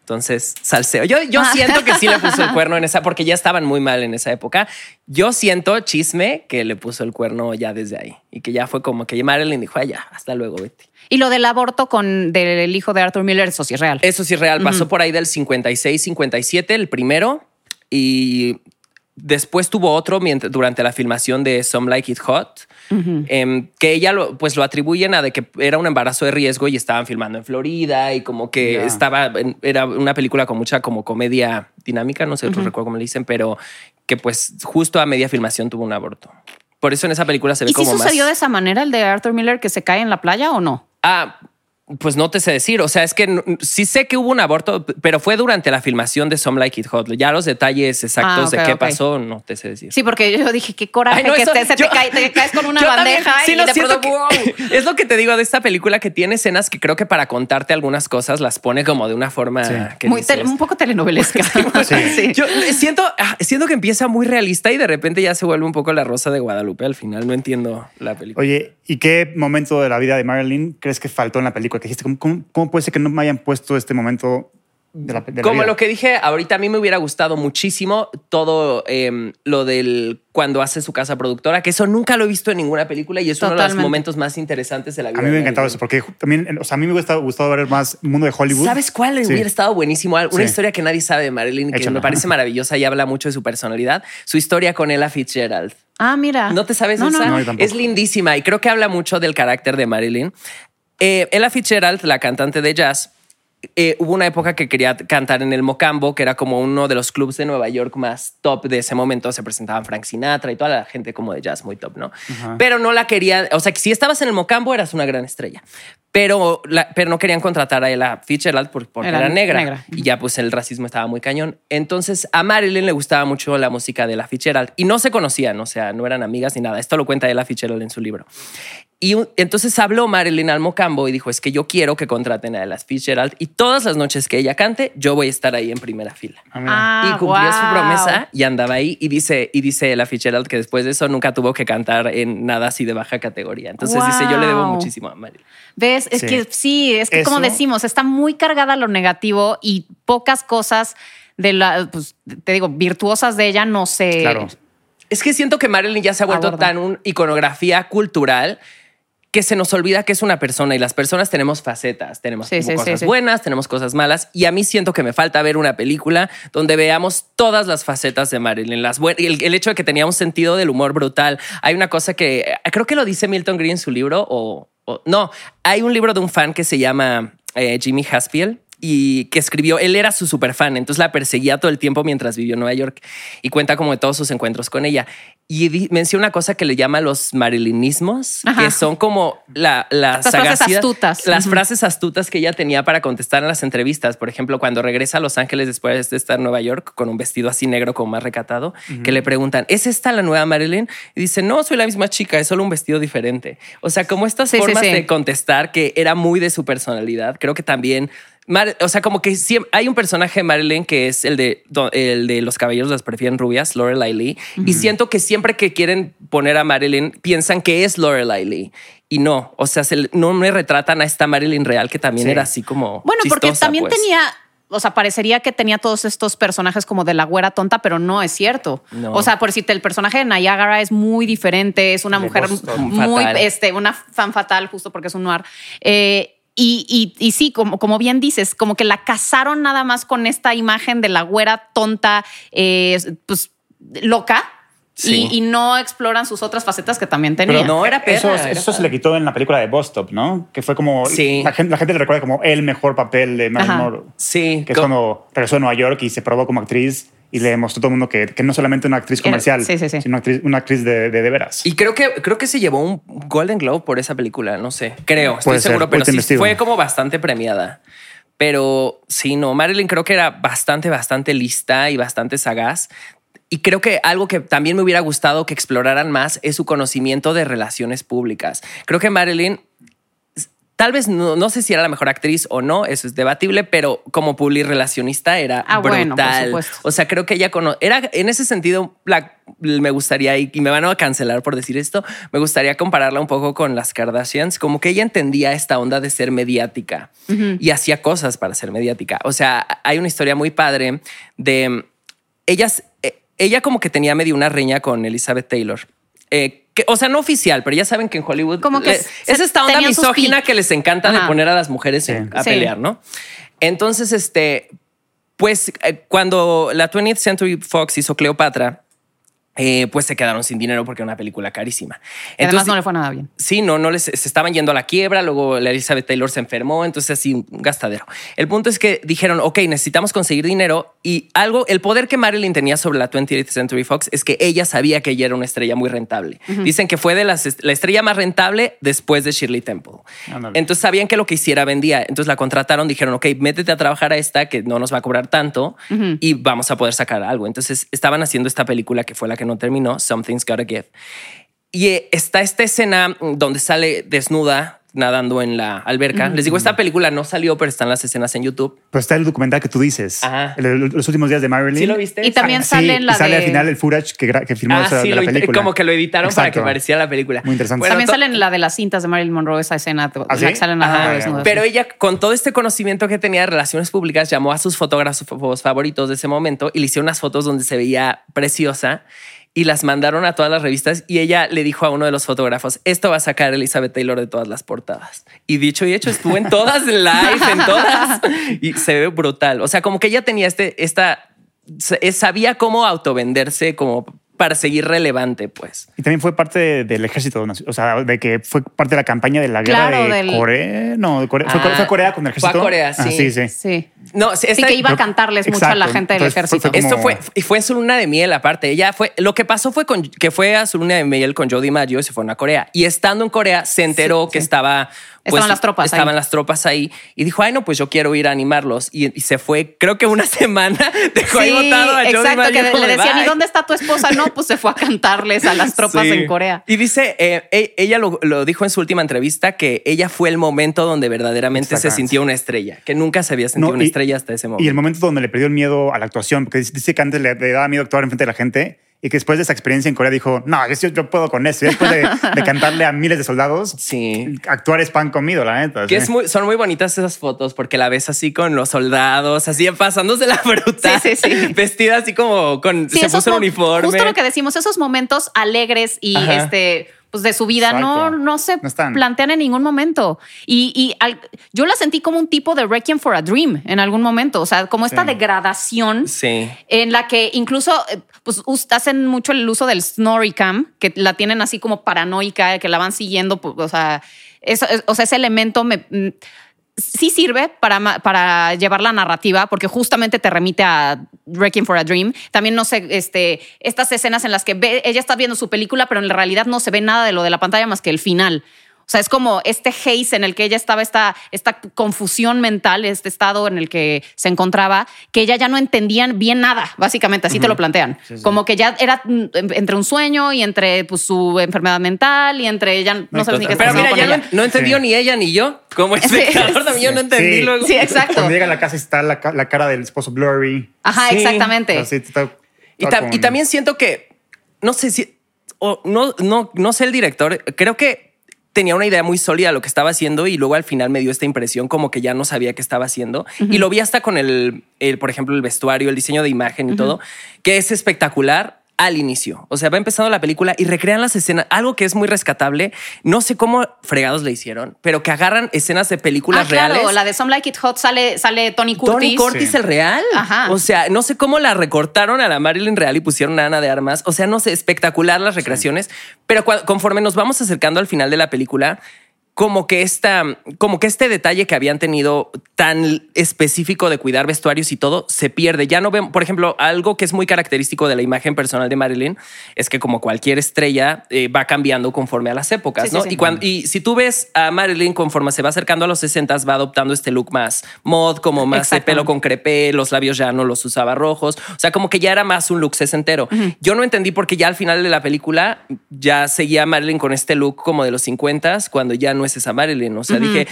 Entonces, salseo. Yo, yo Ah. siento que sí le puso el cuerno en esa, porque ya estaban muy mal en esa época. Yo siento, chisme, que le puso el cuerno ya desde ahí. Y que ya fue como que Marilyn dijo, "Ay, ya, hasta luego, Betty. Y lo del aborto con del hijo de Arthur Miller, eso sí es real. Eso sí es real. Pasó por ahí del 56, 57, el primero. Y después tuvo otro mientras, durante la filmación de Some Like It Hot, em, que ella lo, pues lo atribuyen a de que era un embarazo de riesgo y estaban filmando en Florida y como que Ya. estaba, en- era una película con mucha como comedia dinámica, no sé, no recuerdo cómo le dicen, pero que pues justo a media filmación tuvo un aborto. Por eso en esa película se ve ¿Y si como sucedió de esa manera el de Arthur Miller que se cae en la playa o no? Ah, Pues no te sé decir. O sea, es que sí sé que hubo un aborto, pero fue durante la filmación de Some Like It Hot. Ya los detalles exactos Ah, de qué pasó, no te sé decir. Sí, porque yo dije, qué coraje Ay, no, que eso- estés, se yo- te, cae- te caes con una Yo también, bandeja sí, y no, de pronto, que-. Es lo que te digo de esta película que tiene escenas que creo que para contarte algunas cosas las pone como de una forma Sí. que Muy tele- un poco telenovelesca. Sí. Sí. Yo siento, ah, siento que empieza muy realista y de repente ya se vuelve un poco la rosa de Guadalupe al final. No entiendo la película. Oye, ¿y qué momento de la vida de Marilyn crees que faltó en la película? Que dijiste, ¿cómo, cómo, cómo puede ser que no me hayan puesto este momento de la, de la Como vida? lo que dije ahorita, a mí me hubiera gustado muchísimo todo eh, lo del cuando hace su casa productora, que eso nunca lo he visto en ninguna película y es uno de los momentos más interesantes de la vida. A mí me ha encantado eso, porque también, o sea, a mí me hubiera gustado ver más mundo de Hollywood. ¿Sabes cuál Sí. hubiera estado buenísimo? Una Sí. historia que nadie sabe de Marilyn y que me parece maravillosa y habla mucho de su personalidad. Su historia con Ella Fitzgerald. Ah, mira. ¿No te sabes No, no, esa? no. No, es lindísima y creo que habla mucho del carácter de Marilyn. Eh, Ella Fitzgerald, la cantante de jazz, eh, hubo una época que quería cantar en el Mocambo, que era como uno de los clubs de Nueva York más top de ese momento. Se presentaban Frank Sinatra y toda la gente como de jazz muy top, ¿no? Pero no la quería, o sea, que si estabas en el Mocambo eras una gran estrella. Pero, la- pero no querían contratar a Ella Fitzgerald por- porque Era era, negra. negra. Y ya pues el racismo estaba muy cañón. Entonces a Marilyn le gustaba mucho la música de Ella Fitzgerald y no se conocían, o sea, no eran amigas ni nada. Esto lo cuenta Ella Fitzgerald en su libro. Y entonces habló Marilyn al Mocambo y dijo, es que yo quiero que contraten a Ella Fitzgerald y todas las noches que ella cante, yo voy a estar ahí en primera fila. Ah, mira. Ah, y cumplió su wow. promesa y andaba ahí y dice, y dice Ella Fitzgerald que después de eso nunca tuvo que cantar en nada así de baja categoría. Entonces dice, yo le debo Wow. muchísimo a Marilyn. ¿Ves? Es Sí. que sí, es que como decimos, está muy cargada lo negativo y pocas cosas de la, pues, te digo, virtuosas de ella no sé. Claro. Es que siento que Marilyn ya se ha vuelto Aborda. tan una iconografía cultural que se nos olvida que es una persona y las personas tenemos facetas, tenemos Sí, sí, cosas sí, sí. buenas, tenemos cosas malas y a mí siento que me falta ver una película donde veamos todas las facetas de Marilyn, las el, el hecho de que tenía un sentido del humor brutal. Hay una cosa que creo que lo dice Milton Green en su libro o- no, hay un libro de un fan que se llama eh, Jimmy Haspiel y que escribió, él era su super fan, entonces la perseguía todo el tiempo mientras vivió en Nueva York y cuenta como de todos sus encuentros con ella. Y menciona una cosa que le llama los marilinismos, Ajá. que son como la, la Las frases astutas. Las Ujú. frases astutas que ella tenía para contestar en las entrevistas. Por ejemplo, cuando regresa a Los Ángeles después de estar en Nueva York con un vestido así negro como más recatado, que le preguntan, ¿es esta la nueva Marilyn? Y dice, no, soy la misma chica, es solo un vestido diferente. O sea, como estas Sí, sí, formas sí. de contestar que era muy de su personalidad, creo que también... Mar- o sea, como que siem- hay un personaje de Marilyn que es el de, el de los caballeros las prefieren rubias, Lorelai Lee. Y siento que siempre que quieren poner a Marilyn, piensan que es Lorelai Lee. Y no, o sea, se no me retratan a esta Marilyn real que también Sí. era así como. Bueno, porque también pues. tenía, o sea, parecería que tenía todos estos personajes como de la güera tonta, pero no es cierto. No. O sea, por si el personaje de Niagara es muy diferente, es una mujer muy, Fatal. este, una fan fatal, justo porque es un noir. Eh, y, y- y sí, como, como bien dices, como que la casaron nada más con esta imagen de la güera tonta, eh, pues loca. Sí. Y, y no exploran sus otras facetas que también tenía. Pero no, era perra. Eso, era eso se le quitó en la película de Bus Stop, ¿no? Que fue como. Sí. La gente, la gente le recuerda como el mejor papel de Marilyn. Monroe. Sí, Que es cuando regresó a Nueva York y se probó como actriz y le mostró a todo el mundo que, que no solamente una actriz comercial, sí, sí, sí. sino una actriz, una actriz de, de, de veras. Y creo que, creo que se llevó un Golden Globe por esa película, no sé. Creo, estoy Puede ser, seguro, pero ahorita sí fue como bastante premiada. Pero sí, no, Marilyn creo que era bastante, bastante lista y bastante sagaz. Y creo que algo que también me hubiera gustado que exploraran más es su conocimiento de relaciones públicas. Creo que Marilyn Tal vez no, no sé si era la mejor actriz o no, eso es debatible, pero como relacionista era Ah, brutal. bueno, por supuesto. O sea, creo que ella cono era en ese sentido la- me gustaría y, me van a cancelar por decir esto. Me gustaría compararla un poco con las Kardashians, como que ella entendía esta onda de ser mediática y hacía cosas para ser mediática. O sea, hay una historia muy padre de ellas. eh, Ella como que tenía medio una reña con Elizabeth Taylor. Eh, que, o sea, no oficial, pero ya saben que en Hollywood Como que le- se- es esta onda misógina que les encanta de poner a las mujeres en- a Sí. pelear, ¿no? Entonces, este, pues eh, cuando la 20th Century Fox hizo Cleopatra, eh, pues se quedaron sin dinero porque era una película carísima. Y Además, no le fue nada bien. Sí, no, no les se estaban yendo a la quiebra. Luego la Elizabeth Taylor se enfermó, entonces así un gastadero. El punto es que dijeron, ok, necesitamos conseguir dinero y algo, el poder que Marilyn tenía sobre la 20th Century Fox es que ella sabía que ella era una estrella muy rentable. Dicen que fue de las, la estrella más rentable después de Shirley Temple. Ándale. Entonces sabían que lo que hiciera vendía. Entonces la contrataron, dijeron, ok, métete a trabajar a esta que no nos va a cobrar tanto y vamos a poder sacar algo. Entonces estaban haciendo esta película que fue la no terminó, Something's Gotta Give. Y eh, está esta escena donde sale desnuda nadando en la alberca. Les digo, esta película no salió, pero están las escenas en YouTube. Pero está el documental que tú dices. Ajá. El- los últimos días de Marilyn. ¿Sí lo viste? Y también Sí, sale en la y sale de- al final el footage que, que filmó Ah, esa- sí, de la película. como que lo editaron para que pareciera la película. Muy interesante. Bueno, También sale en la de las cintas de Marilyn Monroe, esa escena. ¿Ah, sí? la que sale en Ajá, la ya, desnuda. Pero ella, con todo este conocimiento que tenía de relaciones públicas, llamó a sus fotógrafos favoritos de ese momento y le hicieron unas fotos donde se veía preciosa y las mandaron a todas las revistas y ella le dijo a uno de los fotógrafos, esto va a sacar Elizabeth Taylor de todas las portadas. Y dicho y hecho, estuvo en todas live, en todas. Y se ve brutal. O sea, como que ella tenía este, esta, sabía cómo autovenderse como para seguir relevante, pues. Y también fue parte de- del ejército, o sea, de que fue parte de la campaña de la guerra Claro, de del- Corea. No, de Corea. ¿Fue, Ah, fue Corea con el fue a ejército? Corea, Ah, sí. sí, sí. Sí. No, sí, Sí, esta- que iba a cantarles mucho a la gente del Entonces, ejército. fue Esto como- fue, y fue en su luna de miel aparte. Ella fue, lo que pasó fue con, que fue a su luna de miel con Jody Maggio y se fueron a Corea. Y estando en Corea se enteró que estaba... pues, Estaban las tropas Estaban ahí. las tropas ahí. Y dijo, ay, no, pues yo quiero ir a animarlos. Y, y se fue, creo que una semana dejó ahí botado a Jody exacto, Maggio que como le de, decían, ¿y dónde está tu esposa? No, pues se fue a cantarles a las tropas Sí. en Corea. Y dice, eh, e- ella lo, lo dijo en su última entrevista, que ella fue el momento donde verdaderamente se sintió una estrella, que nunca se había sentido No, una y- estrella hasta ese momento. Y el momento donde le perdió el miedo a la actuación, porque dice- dice que antes le, le daba miedo actuar enfrente de la gente y que después de esa experiencia en Corea dijo, no, yo, yo puedo con eso. Y después de, de cantarle a miles de soldados, Sí. actuar es pan comido, la neta. Que sí. es muy, son muy bonitas esas fotos porque la ves así con los soldados, así pasándose la fruta, Sí, sí, sí. vestida así como con Sí, se puso el uniforme. Justo lo que decimos, esos momentos alegres y Ajá. este pues de su vida no, Exacto. no se No plantean en ningún momento. Y, y al- yo la sentí como un tipo de Requiem for a Dream en algún momento. O sea, como esta Sí. degradación Sí. en la que incluso eh, pues hacen mucho el uso del snorri cam, que la tienen así como paranoica, que la van siguiendo, pu- o sea, eso, es- o sea, ese elemento me mm, sí sirve para, para llevar la narrativa, porque justamente te remite a Wrecking for a Dream. También no sé, este, estas escenas en las que ve- ella está viendo su película, pero en realidad no se ve nada de lo de la pantalla más que el final. O sea, es como este haze en el que ella estaba, esta, esta confusión mental, este estado en el que se encontraba, que ella ya no entendían bien nada, básicamente, así te lo plantean. Como que ya era mm, entre un sueño y entre pues, su enfermedad mental y entre ella no, No, sabes ni qué Pero mira, ya ella. no, no entendió Sí. ni ella ni yo. Como espectador también yo no entendí Sí. luego. Sí, exacto. Cuando llega a la casa está la, la cara del esposo blurry. Ajá, Sí. exactamente. Así, está- Y, con- y también siento que, no sé si, o no, no, no sé el director, creo que tenía una idea muy sólida de lo que estaba haciendo y luego al final me dio esta impresión como que ya no sabía qué estaba haciendo. Y lo vi hasta con el, el, por ejemplo, el vestuario, el diseño de imagen y todo, que es espectacular al inicio. O sea, va empezando la película y recrean las escenas, algo que es muy rescatable. No sé cómo fregados le hicieron, pero que agarran escenas de películas Ah, claro, reales. la de Some Like It Hot sale, sale Tony Curtis. Tony Curtis Sí. el real. Ajá. O sea, no sé cómo la recortaron a la Marilyn real y pusieron a Ana de Armas. O sea, no sé, espectacular las recreaciones. Pero conforme nos vamos acercando al final de la película, como que esta, como que este detalle que habían tenido tan específico de cuidar vestuarios y todo se pierde. Ya no vemos, por ejemplo, algo que es muy característico de la imagen personal de Marilyn es que como cualquier estrella eh, va cambiando conforme a las épocas, Sí, ¿no? sí. Y, cuando, y si tú ves a Marilyn conforme se va acercando a los 60 va adoptando este look más mod, como más de pelo con crepé, los labios ya no los usaba rojos, o sea, como que ya era más un look sesentero. Yo no entendí porque ya al final de la película ya seguía Marilyn con este look como de los 50 cuando ya no es esa Marilyn, o sea, dije,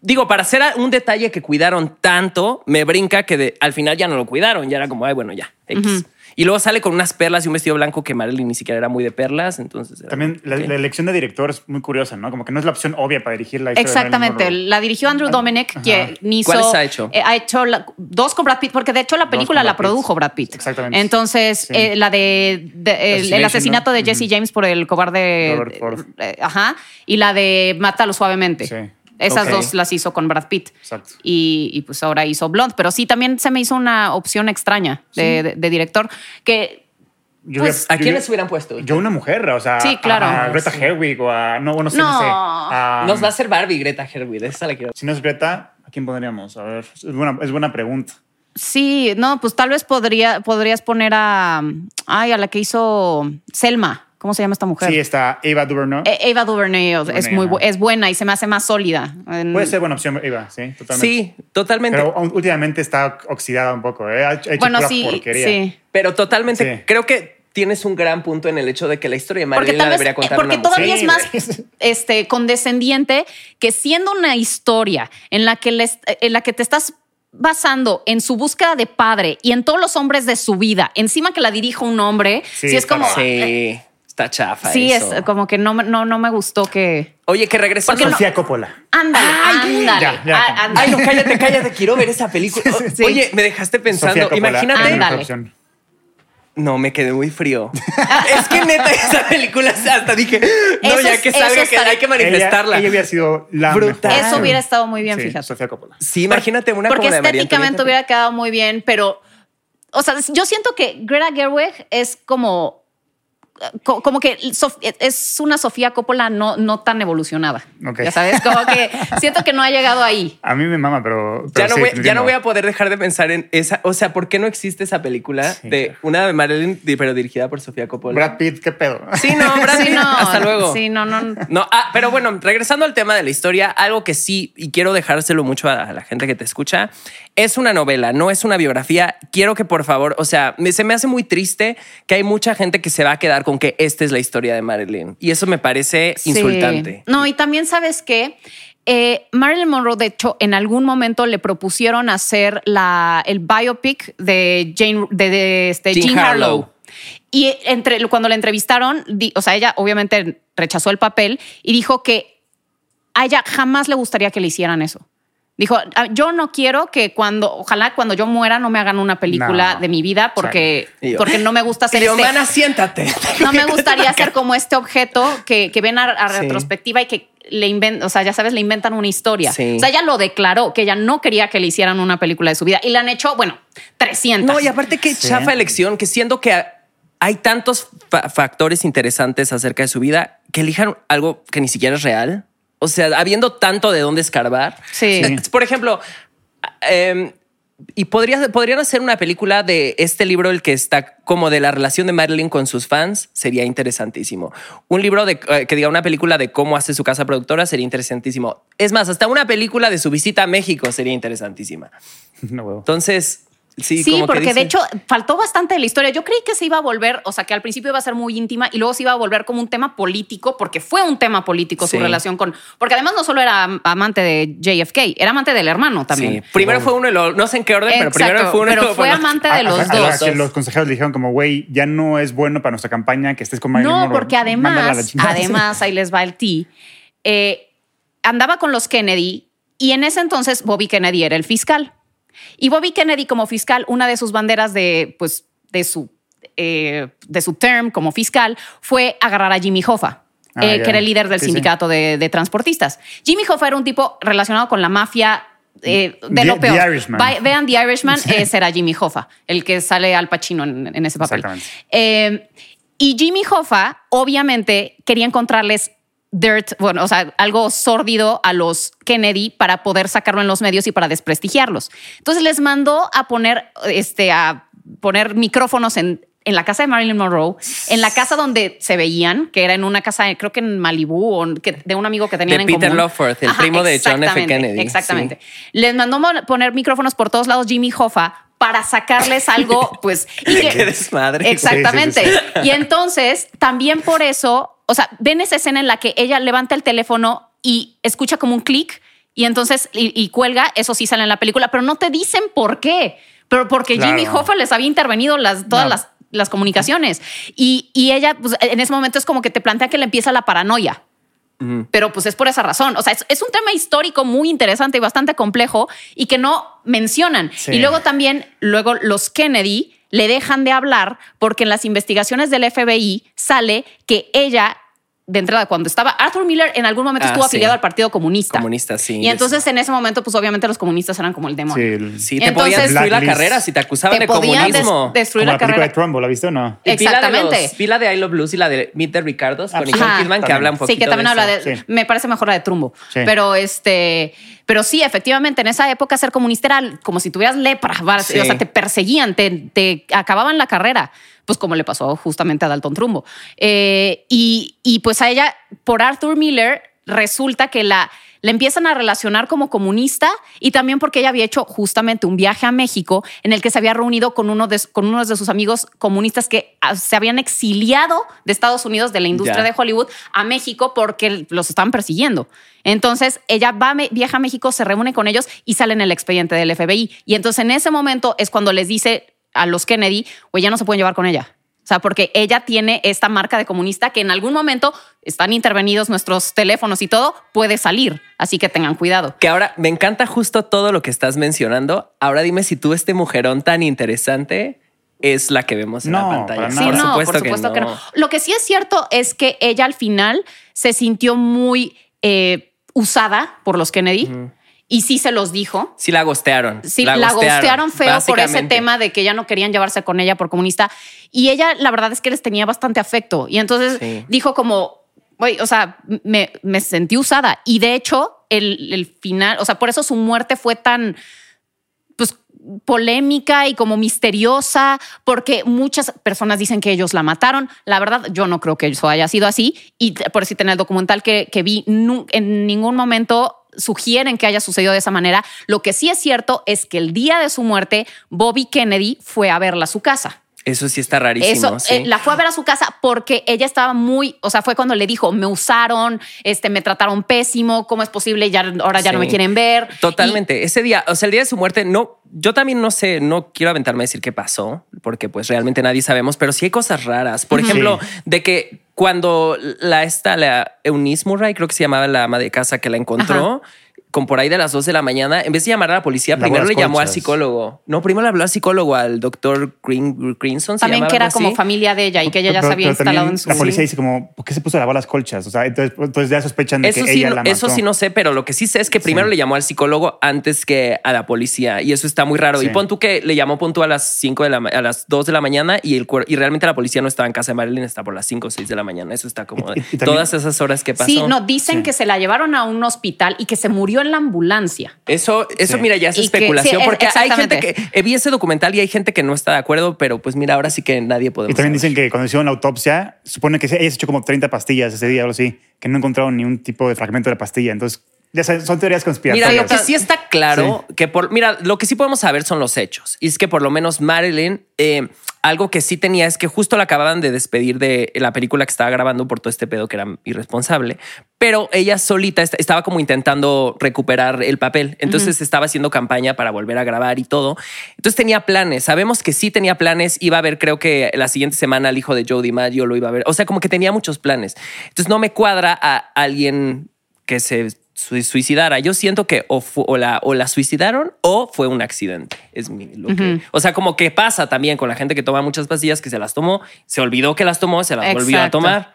digo, para hacer un detalle que cuidaron tanto, me brinca que de- al final ya no lo cuidaron, ya era como, ay, bueno, ya, X. Y luego sale con unas perlas y un vestido blanco que Marilyn ni siquiera era muy de perlas, entonces... También como, la, elección de director es muy curiosa, ¿no? Como que no es la opción obvia para dirigir la historia Exactamente, la dirigió Andrew Dominic, que hizo, ¿Cuáles ha hecho? eh, ha hecho la- dos con Brad Pitt, porque de hecho la película la produjo Brad Pitt. Exactamente. Entonces, Sí. eh, la de, de- el, asesinato ¿no? de Jesse James por el cobarde. Robert Ford. eh, ajá. Y la de Mátalo suavemente. Sí. Esas dos las hizo con Brad Pitt. Exacto. Y, y, pues ahora hizo Blonde. Pero sí, también se me hizo una opción extraña de, de- de director que Yo Pues, ¿A yo- quiénes hubieran puesto? Yo una mujer, o sea, Sí, claro. a Greta Gerwig o a no, no sé, no, No. sé. A- Nos va a hacer Barbie Greta Gerwig. Esa la quiero. Si no es Greta, ¿a quién pondríamos? A ver, es buena, es buena pregunta. Sí, no, pues tal vez podría, podrías poner a, ay, a la que hizo Selma. ¿Cómo se llama esta mujer? Sí, está Eva DuVernay. E- Eva DuVernay es muy bu- es buena y se me hace más sólida. En- Puede ser buena opción, Eva, sí, totalmente. Sí, totalmente. Pero Pero, últimamente está oxidada un poco, ¿eh? Ha hecho Bueno, pura sí, porquería. sí. totalmente. Sí. Creo que tienes un gran punto en el hecho de que la historia de Marilyn la debería contar porque una todavía es más este, condescendiente que siendo una historia en la que les- en la que te estás basando en su búsqueda de padre y en todos los hombres de su vida, encima que la dirija un hombre, Sí, es como. Sí, está chafa. sí eso. es como que no, me- no, no me gustó que Oye, que regresando. Porque no- Sofía Coppola. ándale, Ay, ándale, ya, ya. á- ándale. Ay, no, cállate, cállate. Quiero ver esa película. Sí. Oye, me dejaste pensando. Sofía Coppola. Imagínate. Ándale. opción. No, me quedé muy frío. es que neta, esa película hasta dije, no, Eso ya que salga, que hay que manifestarla. Ella, ella hubiera sido la Brutal. mejor. Eso hubiera estado muy bien, Sí, fíjate. Sofía Coppola. Sí, imagínate una Porque como de estéticamente hubiera quedado muy bien, pero, o sea, yo siento que Greta Gerwig es como, co- como que Sof- es una Sofía Coppola no, no tan evolucionada. Ya sabes, como que siento que no ha llegado ahí. A mí me mama, pero. Ya no, sí, voy, ya entiendo. no voy a poder dejar de pensar en esa. O sea, ¿por qué no existe esa película Sí, de claro. una de Marilyn, pero dirigida por Sofía Coppola? Brad Pitt, ¿qué pedo? Sí, no, Brad Sí, Pitt, no, Hasta luego. Sí, no, no. No, ah, pero bueno, regresando al tema de la historia, algo que sí, y quiero dejárselo mucho a la gente que te escucha, es una novela, no es una biografía. Quiero que por favor, o sea, me- se me hace muy triste que hay mucha gente que se va a quedar con que esta es la historia de Marilyn. Y eso me parece Sí. insultante. No, y también sabes que Marilyn Monroe, de hecho, en algún momento le propusieron hacer la, el biopic de Jane, de, de, este, Jean Jean, Harlow. Harlow. Y entre, cuando la entrevistaron, di- o sea, ella obviamente rechazó el papel y dijo que a ella jamás le gustaría que le hicieran eso. Dijo, "Ah, yo no quiero que cuando, ojalá cuando yo muera no me hagan una película No. de mi vida porque, yo- porque no me gusta Y hacer digo, este- mana, siéntate. no me gustaría ser como este objeto que, que ven a, a Sí. retrospectiva y que le inventan, o sea, ya sabes, le inventan una historia. Sí. O sea, ella lo declaró, que ella no quería que le hicieran una película de su vida y le han hecho, bueno, 300. No, y aparte qué Sí. chafa elección, que siendo que hay tantos fa- factores interesantes acerca de su vida, que elijan algo que ni siquiera es real. O sea, habiendo tanto de dónde escarbar. Sí. Eh, Por ejemplo, em, y podría, podrían hacer una película de este libro, el que está como de la relación de Marilyn con sus fans, sería interesantísimo. Un libro de eh, que diga una película de cómo hace su casa productora sería interesantísimo. Es más, hasta una película de su visita a México sería interesantísima. No huevo. Entonces, sí, Sí, como que porque dice- de hecho faltó bastante de la historia. Yo creí que se iba a volver, o sea, que al principio iba a ser muy íntima y luego se iba a volver como un tema político, porque fue un tema político Sí. su relación con. Porque además no solo era am- amante de JFK, era amante del hermano también. Sí. Primero fue uno y luego, no sé en qué orden, pero primero fue uno y pero luego fue amante de los a- a- dos. a- que los consejeros le dijeron como, güey, ya no es bueno para nuestra campaña que estés con Marilyn No, Monroe. porque Mándala a la además, además, ahí les va el ti. eh, andaba con los Kennedy y en ese entonces Bobby Kennedy era el fiscal. Y Bobby Kennedy como fiscal, una de sus banderas de, pues, de su, eh, de su term como fiscal fue agarrar a Jimmy Hoffa. Ah, eh, que era el líder del Sí, sí. sindicato de, de transportistas. Jimmy Hoffa era un tipo relacionado con la mafia eh, de The- lo The peor. Irishman. Va- vean The Irishman, ese era Jimmy Hoffa, el que sale al Pacino en, en ese papel. Exactamente. Y Jimmy Hoffa, obviamente, quería encontrarles dirt, bueno, o sea, algo sórdido a los Kennedy para poder sacarlo en los medios y para desprestigiarlos. Entonces les mandó a poner, este, a poner micrófonos en, en la casa de Marilyn Monroe, en la casa donde se veían, que era en una casa, creo que en Malibú, o que- de un amigo que tenían De en Peter común. El primo de John F. Kennedy, Exactamente. Les mandó poner micrófonos por todos lados Jimmy Hoffa para sacarles algo, pues... y que- Qué desmadre. Exactamente. Sí, sí, Y entonces, también por eso, o sea, ven esa escena en la que ella levanta el teléfono y escucha como un clic y entonces y, y cuelga, eso sí sale en la película, pero no te dicen por qué. Pero porque Claro. Jimmy Hoffa les había intervenido las, todas No. las, las comunicaciones. Y, y ella, pues, en ese momento es como que te plantea que le empieza la paranoia. Pero pues es por esa razón. O sea, es, es un tema histórico muy interesante y bastante complejo y que no mencionan. Sí. Y luego también, luego los Kennedy le dejan de hablar porque en las investigaciones del FBI sale que ella de entrada cuando estaba Arthur Miller en algún momento Ah, estuvo sí. afiliado al Partido Comunista. Comunista, sí. Y entonces en ese momento, pues obviamente los comunistas eran como el Sí, demonio. el- Sí, te Entonces- podían destruir la carrera si te acusaban Te de podían des- comunismo. destruir como la la película carrera. de Trumbo, ¿la viste o no? Y de Exactamente. los- vi la de I Love Blues y la de Meet the Ricardos con Nicole. Kidman que habla un poquito Sí, que también de habla eso. de. Sí. Me parece mejor la de Trumbo. Sí. Pero este. Pero sí, efectivamente, en esa época ser comunista era como si tuvieras lepra. Sí. O sea, te perseguían, te, te acababan la carrera. Pues como le pasó justamente a Dalton Trumbo. Eh, y, y pues a ella, por Arthur Miller, resulta que la, la empiezan a relacionar como comunista y también porque ella había hecho justamente un viaje a México en el que se había reunido con uno de, con uno de sus amigos comunistas que ah, se habían exiliado de Estados Unidos, de la industria de Hollywood, a México porque los estaban persiguiendo. Entonces ella va, viaja a México, se reúne con ellos y sale en el expediente del FBI. Y entonces en ese momento es cuando les dice a los Kennedy, güey, ya no se pueden llevar con ella. O sea, porque ella tiene esta marca de comunista que en algún momento están intervenidos nuestros teléfonos y todo, puede salir. Así que tengan cuidado. Que ahora me encanta justo todo lo que estás mencionando. Ahora dime si tú, este mujerón tan interesante, es la que vemos en No, la pantalla. Sí, por no, supuesto, por supuesto que, que, no. Lo que sí es cierto es que ella al final se sintió muy eh, usada por los Kennedy y sí se los dijo. Sí la gostearon. Sí, la, gostearon feo por ese tema de que ya no querían llevarse con ella por comunista. Y ella, la verdad es que les tenía bastante afecto. Y entonces Sí. dijo como, o sea, me, me sentí usada. Y de hecho, el, el final, o sea, por eso su muerte fue tan, pues, polémica y como misteriosa, porque muchas personas dicen que ellos la mataron. La verdad, yo no creo que eso haya sido así. Y por si en el documental que, que vi, en ningún momento sugieren que haya sucedido de esa manera. Lo que sí es cierto es que el día de su muerte, Bobby Kennedy fue a verla a su casa. Eso sí está rarísimo. Eso, sí. eh, la fue a ver a su casa porque ella estaba muy, o sea, fue cuando le dijo, me usaron, este, me trataron pésimo, ¿cómo es posible? Ya, ahora ya no me quieren ver. Totalmente. Ese día, o sea, el día de su muerte, no, yo también no sé, no quiero aventarme a decir qué pasó, porque pues realmente nadie sabemos, pero sí hay cosas raras. Por ejemplo, de que cuando la esta, la Eunice Murray, creo que se llamaba la ama de casa que la encontró. Con por ahí de las 2 de la mañana, en vez de llamar a la policía, primero le llamó al psicólogo. No, primero le habló al psicólogo, al doctor Green, Greenson. ¿se También llamaba que era como así? familia de ella y que ella ya Pero- se había pero instalado en su... La policía dice como, ¿por qué se puso a lavar las colchas? O sea, entonces, entonces ya sospechan de Eso que sí, ella no, la mató. eso sí no sé, pero lo que sí sé es que primero Sí. le llamó al psicólogo antes que a la policía y eso está muy raro. Sí. Y pon tú que le llamó pon tú a las 5 de la a las 2 de la mañana y el y realmente la policía no estaba en casa de Marilyn, está por las 5 o 6 de la mañana. Eso está como Y- y- y también- todas esas horas que pasó. Sí, no, dicen Sí. que se la llevaron a un hospital y que se murió en la ambulancia. Eso, eso Sí. mira, ya es Y que- especulación, sí, porque hay gente que eh, vi ese documental y hay gente que no está de acuerdo, pero pues mira, ahora sí que nadie podemos. Y también saber. dicen que cuando hicieron la autopsia, supone que ella se echó como 30 pastillas ese día o algo así, que no encontraron ni un tipo de fragmento de la pastilla. Entonces, ya son teorías Mira, conspiratorias. lo que sí está claro, que por, mira, lo que sí podemos saber son los hechos. Y es que por lo menos Marilyn, eh, algo que sí tenía es que justo la acababan de despedir de la película que estaba grabando por todo este pedo que era irresponsable, pero ella solita est- estaba como intentando recuperar el papel. Entonces estaba haciendo campaña para volver a grabar y todo. Entonces tenía planes. Sabemos que sí tenía planes. Iba a ver, creo que la siguiente semana el hijo de Joe DiMaggio lo iba a ver. O sea, como que tenía muchos planes. Entonces no me cuadra a alguien que se suicidara. Yo siento que o, o la, o la suicidaron o fue un accidente. Es mi, lo que- o sea, como que pasa también con la gente que toma muchas pastillas, que se las tomó, se olvidó que las tomó, se las volvió a tomar.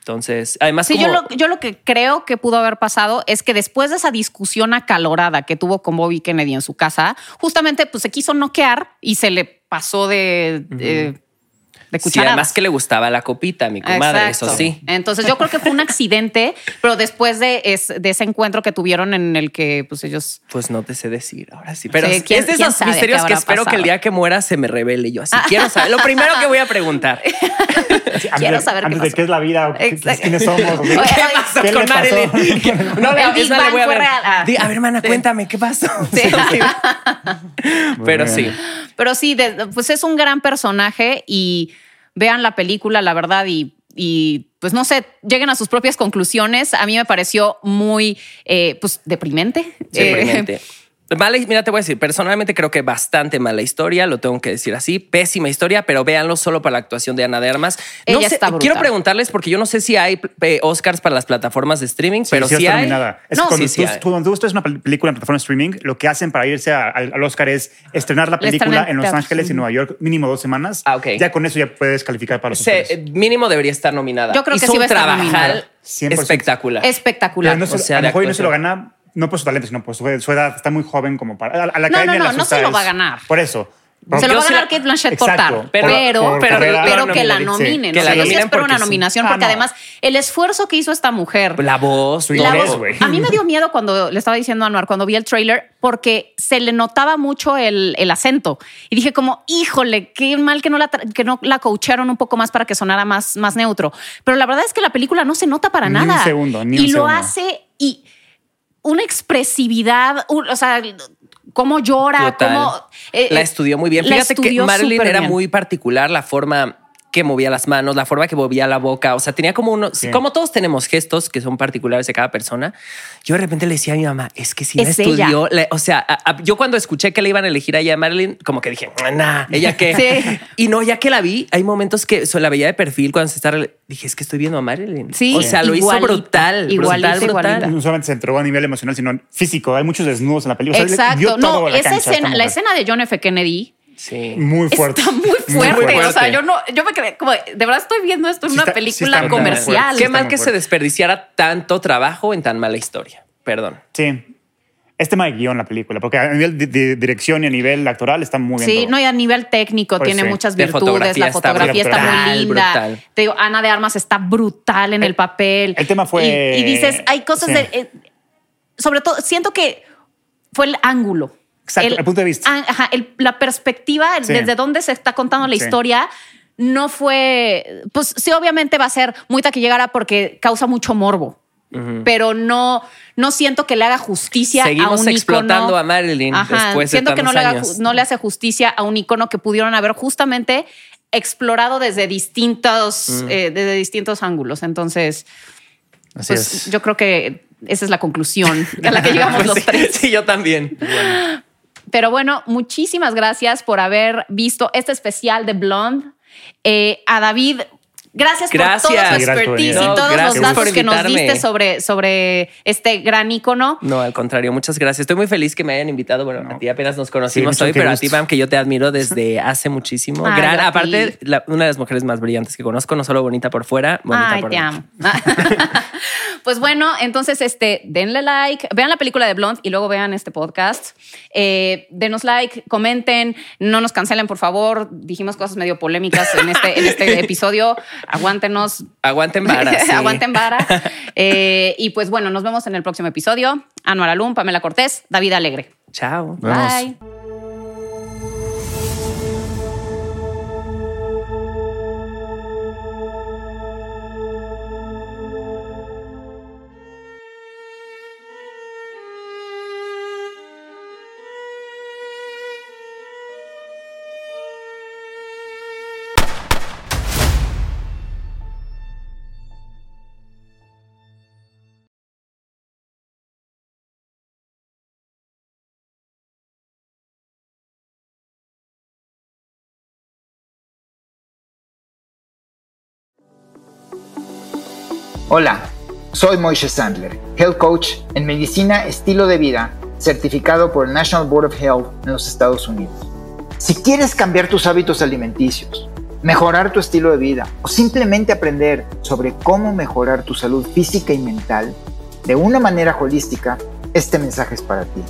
Entonces, además, Sí, como, yo, lo, yo lo que creo que pudo haber pasado es que después de esa discusión acalorada que tuvo con Bobby Kennedy en su casa, justamente pues se quiso noquear y se le pasó de, de, de sí, cucharadas. además que le gustaba la copita, mi comadre, Exacto. eso sí. Entonces yo creo que fue un accidente, pero después de, es- de ese encuentro que tuvieron en el que pues ellos... Pues no te sé decir ahora sí. Pero Sí, es ¿quién- de esos misterios que espero que el día que muera se me revele. Yo así quiero saber. Lo primero que voy a preguntar. Sí, antes quiero de- saber qué de qué es la vida, quiénes somos. qué- Oye, ¿Qué oye, pasó ¿qué con le pasó? Marilyn? No le voy a ver. real. Ah. Di, a ver, hermana, Sí. cuéntame qué pasó. Pero sí. Pero sí, de- pues es un gran personaje y vean la película, la verdad, y, y, pues no sé, lleguen a sus propias conclusiones. A mí me pareció muy, eh, pues, deprimente. Deprimente. Eh, Mala, mira, te voy a decir, personalmente creo que bastante mala historia, lo tengo que decir así, pésima historia, pero véanlo solo para la actuación de Ana de Armas. No Ella sé, está quiero preguntarles, porque yo no sé si hay eh, Oscars para las plataformas de streaming, pero sí sí, está hay. nominada. Es No, cuando, sí, tú, tú- cuando tú estás una pel- película en plataforma de streaming, lo que hacen para irse a- al, al Oscar es estrenar la La película en Los. Ángeles y Nueva York mínimo dos semanas. Ah, ok. Ya con eso ya puedes calificar para los Se- Oscars. eh, mínimo debería estar nominada. Yo creo que sí va a un estar trabajal nominada. 100%. espectacular. Espectacular. Pero no se- o sea, a lo mejor no se lo gana, no por su talento, sino por su, su edad. Está muy joven como para. A, a la No, academia no, no, no se lo va a ganar. Por eso. Se lo va a ganar Kate Blanchett por Pero- pero, por pero, lo que la nominen. Que la sea, yo sí nominen espero una porque- nominación, Ah, porque no. además el esfuerzo que hizo esta mujer. La voz, Su la inglés, voz- güey. a mí me dio miedo cuando le estaba diciendo a Anuar, cuando vi el trailer, porque se le notaba mucho el, el acento. Y dije como, híjole, qué mal que no la, que no la coacharon un poco más para que sonara más, más neutro. Pero la verdad es que la película no se nota para Ni un nada. segundo, ni y un lo segundo. hace y una expresividad, un- o sea, cómo llora, Total. cómo... eh, la eh, estudió muy bien. Fíjate que Marilyn era bien. muy particular la forma que movía las manos, la forma que movía la boca. O sea, tenía como unos, Sí. como todos tenemos gestos que son particulares de cada persona. Yo de repente le decía a mi mamá, es que si Es estudió, la- o sea, a- a- yo cuando escuché que le iban a elegir a ella a Marilyn, como que dije, nah, ella qué. Sí. Y no, ya que la vi, hay momentos que so, la veía de perfil cuando se está, dije, es que estoy viendo a Marilyn. Sí, o sea, lo igualita, hizo brutal, igualita, brutal. No solamente se entregó a nivel emocional, sino físico. Hay muchos desnudos en la película. O sea, Exacto. No, esa cancha, escena, la escena de John F. Kennedy Sí. Muy fuerte. está muy fuerte. fuerte. O sea, yo no, yo me quedé como, de verdad estoy viendo esto en Sí una está- película comercial. fuerte. Qué mal que se desperdiciara tanto trabajo en tan mala historia. Perdón. Sí. Es tema de guion la película, porque a nivel de, dirección y a nivel actoral está muy bien. Sí, todo. no, y a nivel técnico Pues tiene sí. muchas De virtudes, fotografía la fotografía está, brutal, muy linda. brutal. Te digo, Ana de Armas está brutal en el, El- papel. el tema fue- Y, y dices, hay cosas sí. de. eh, sobre todo, siento que fue el ángulo. Exacto, el punto de vista. Ajá, el- la perspectiva, Sí. desde dónde se está contando la Sí. historia. No fue, pues sí, obviamente va a ser muy taquillera porque causa mucho morbo, pero no, no siento que le haga justicia a Seguimos un explotando icono. a Marilyn después de siento que no le, haga, no le hace justicia a un icono que pudieron haber justamente explorado desde distintos, eh, desde distintos ángulos. Entonces, Así pues es. yo creo que esa es la conclusión a la que llegamos Pues los sí, tres. Sí, yo también. Pero bueno, muchísimas gracias por haber visto este especial de Blonde. Eh, a David, gracias, Gracias. por toda su Sí, expertise y todos gracias los datos que nos diste sobre, sobre este gran ícono. No, al contrario, muchas gracias. Estoy muy feliz que me hayan invitado. Bueno, a ti apenas nos conocimos mucho hoy, pero a ti, Pam, que yo te admiro desde hace muchísimo. Ay, Gran, aparte, la- una de las mujeres más brillantes que conozco, no solo bonita por fuera, bonita Ay, por te dentro. amo. pues bueno, entonces este, denle like, vean la película de Blonde y luego vean este podcast. Eh, denos like, comenten, no nos cancelen, por favor. Dijimos cosas medio polémicas en este, en este episodio. Aguántenos. Aguanten vara. sí. Aguanten vara. Eh, y pues bueno, nos vemos en el próximo episodio. Anuar Alum, Pamela Cortés, David Alegre. Chao. Vemos. Hola, soy Moishe Sandler, Health Coach en Medicina Estilo de Vida, certificado por el National Board of Health en los Estados Unidos. Si quieres cambiar tus hábitos alimenticios, mejorar tu estilo de vida o simplemente aprender sobre cómo mejorar tu salud física y mental de una manera holística, este mensaje es para ti.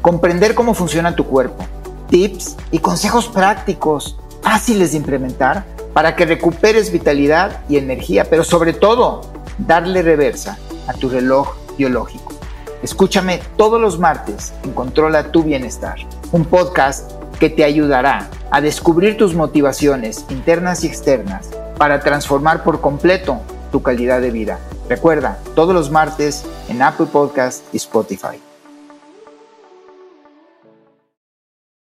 Comprender cómo funciona tu cuerpo, tips y consejos prácticos fáciles de implementar para que recuperes vitalidad y energía, pero sobre todo, darle reversa a tu reloj biológico. Escúchame todos los martes en Controla tu Bienestar, un podcast que te ayudará a descubrir tus motivaciones internas y externas para transformar por completo tu calidad de vida. Recuerda, todos los martes en Apple Podcast y Spotify.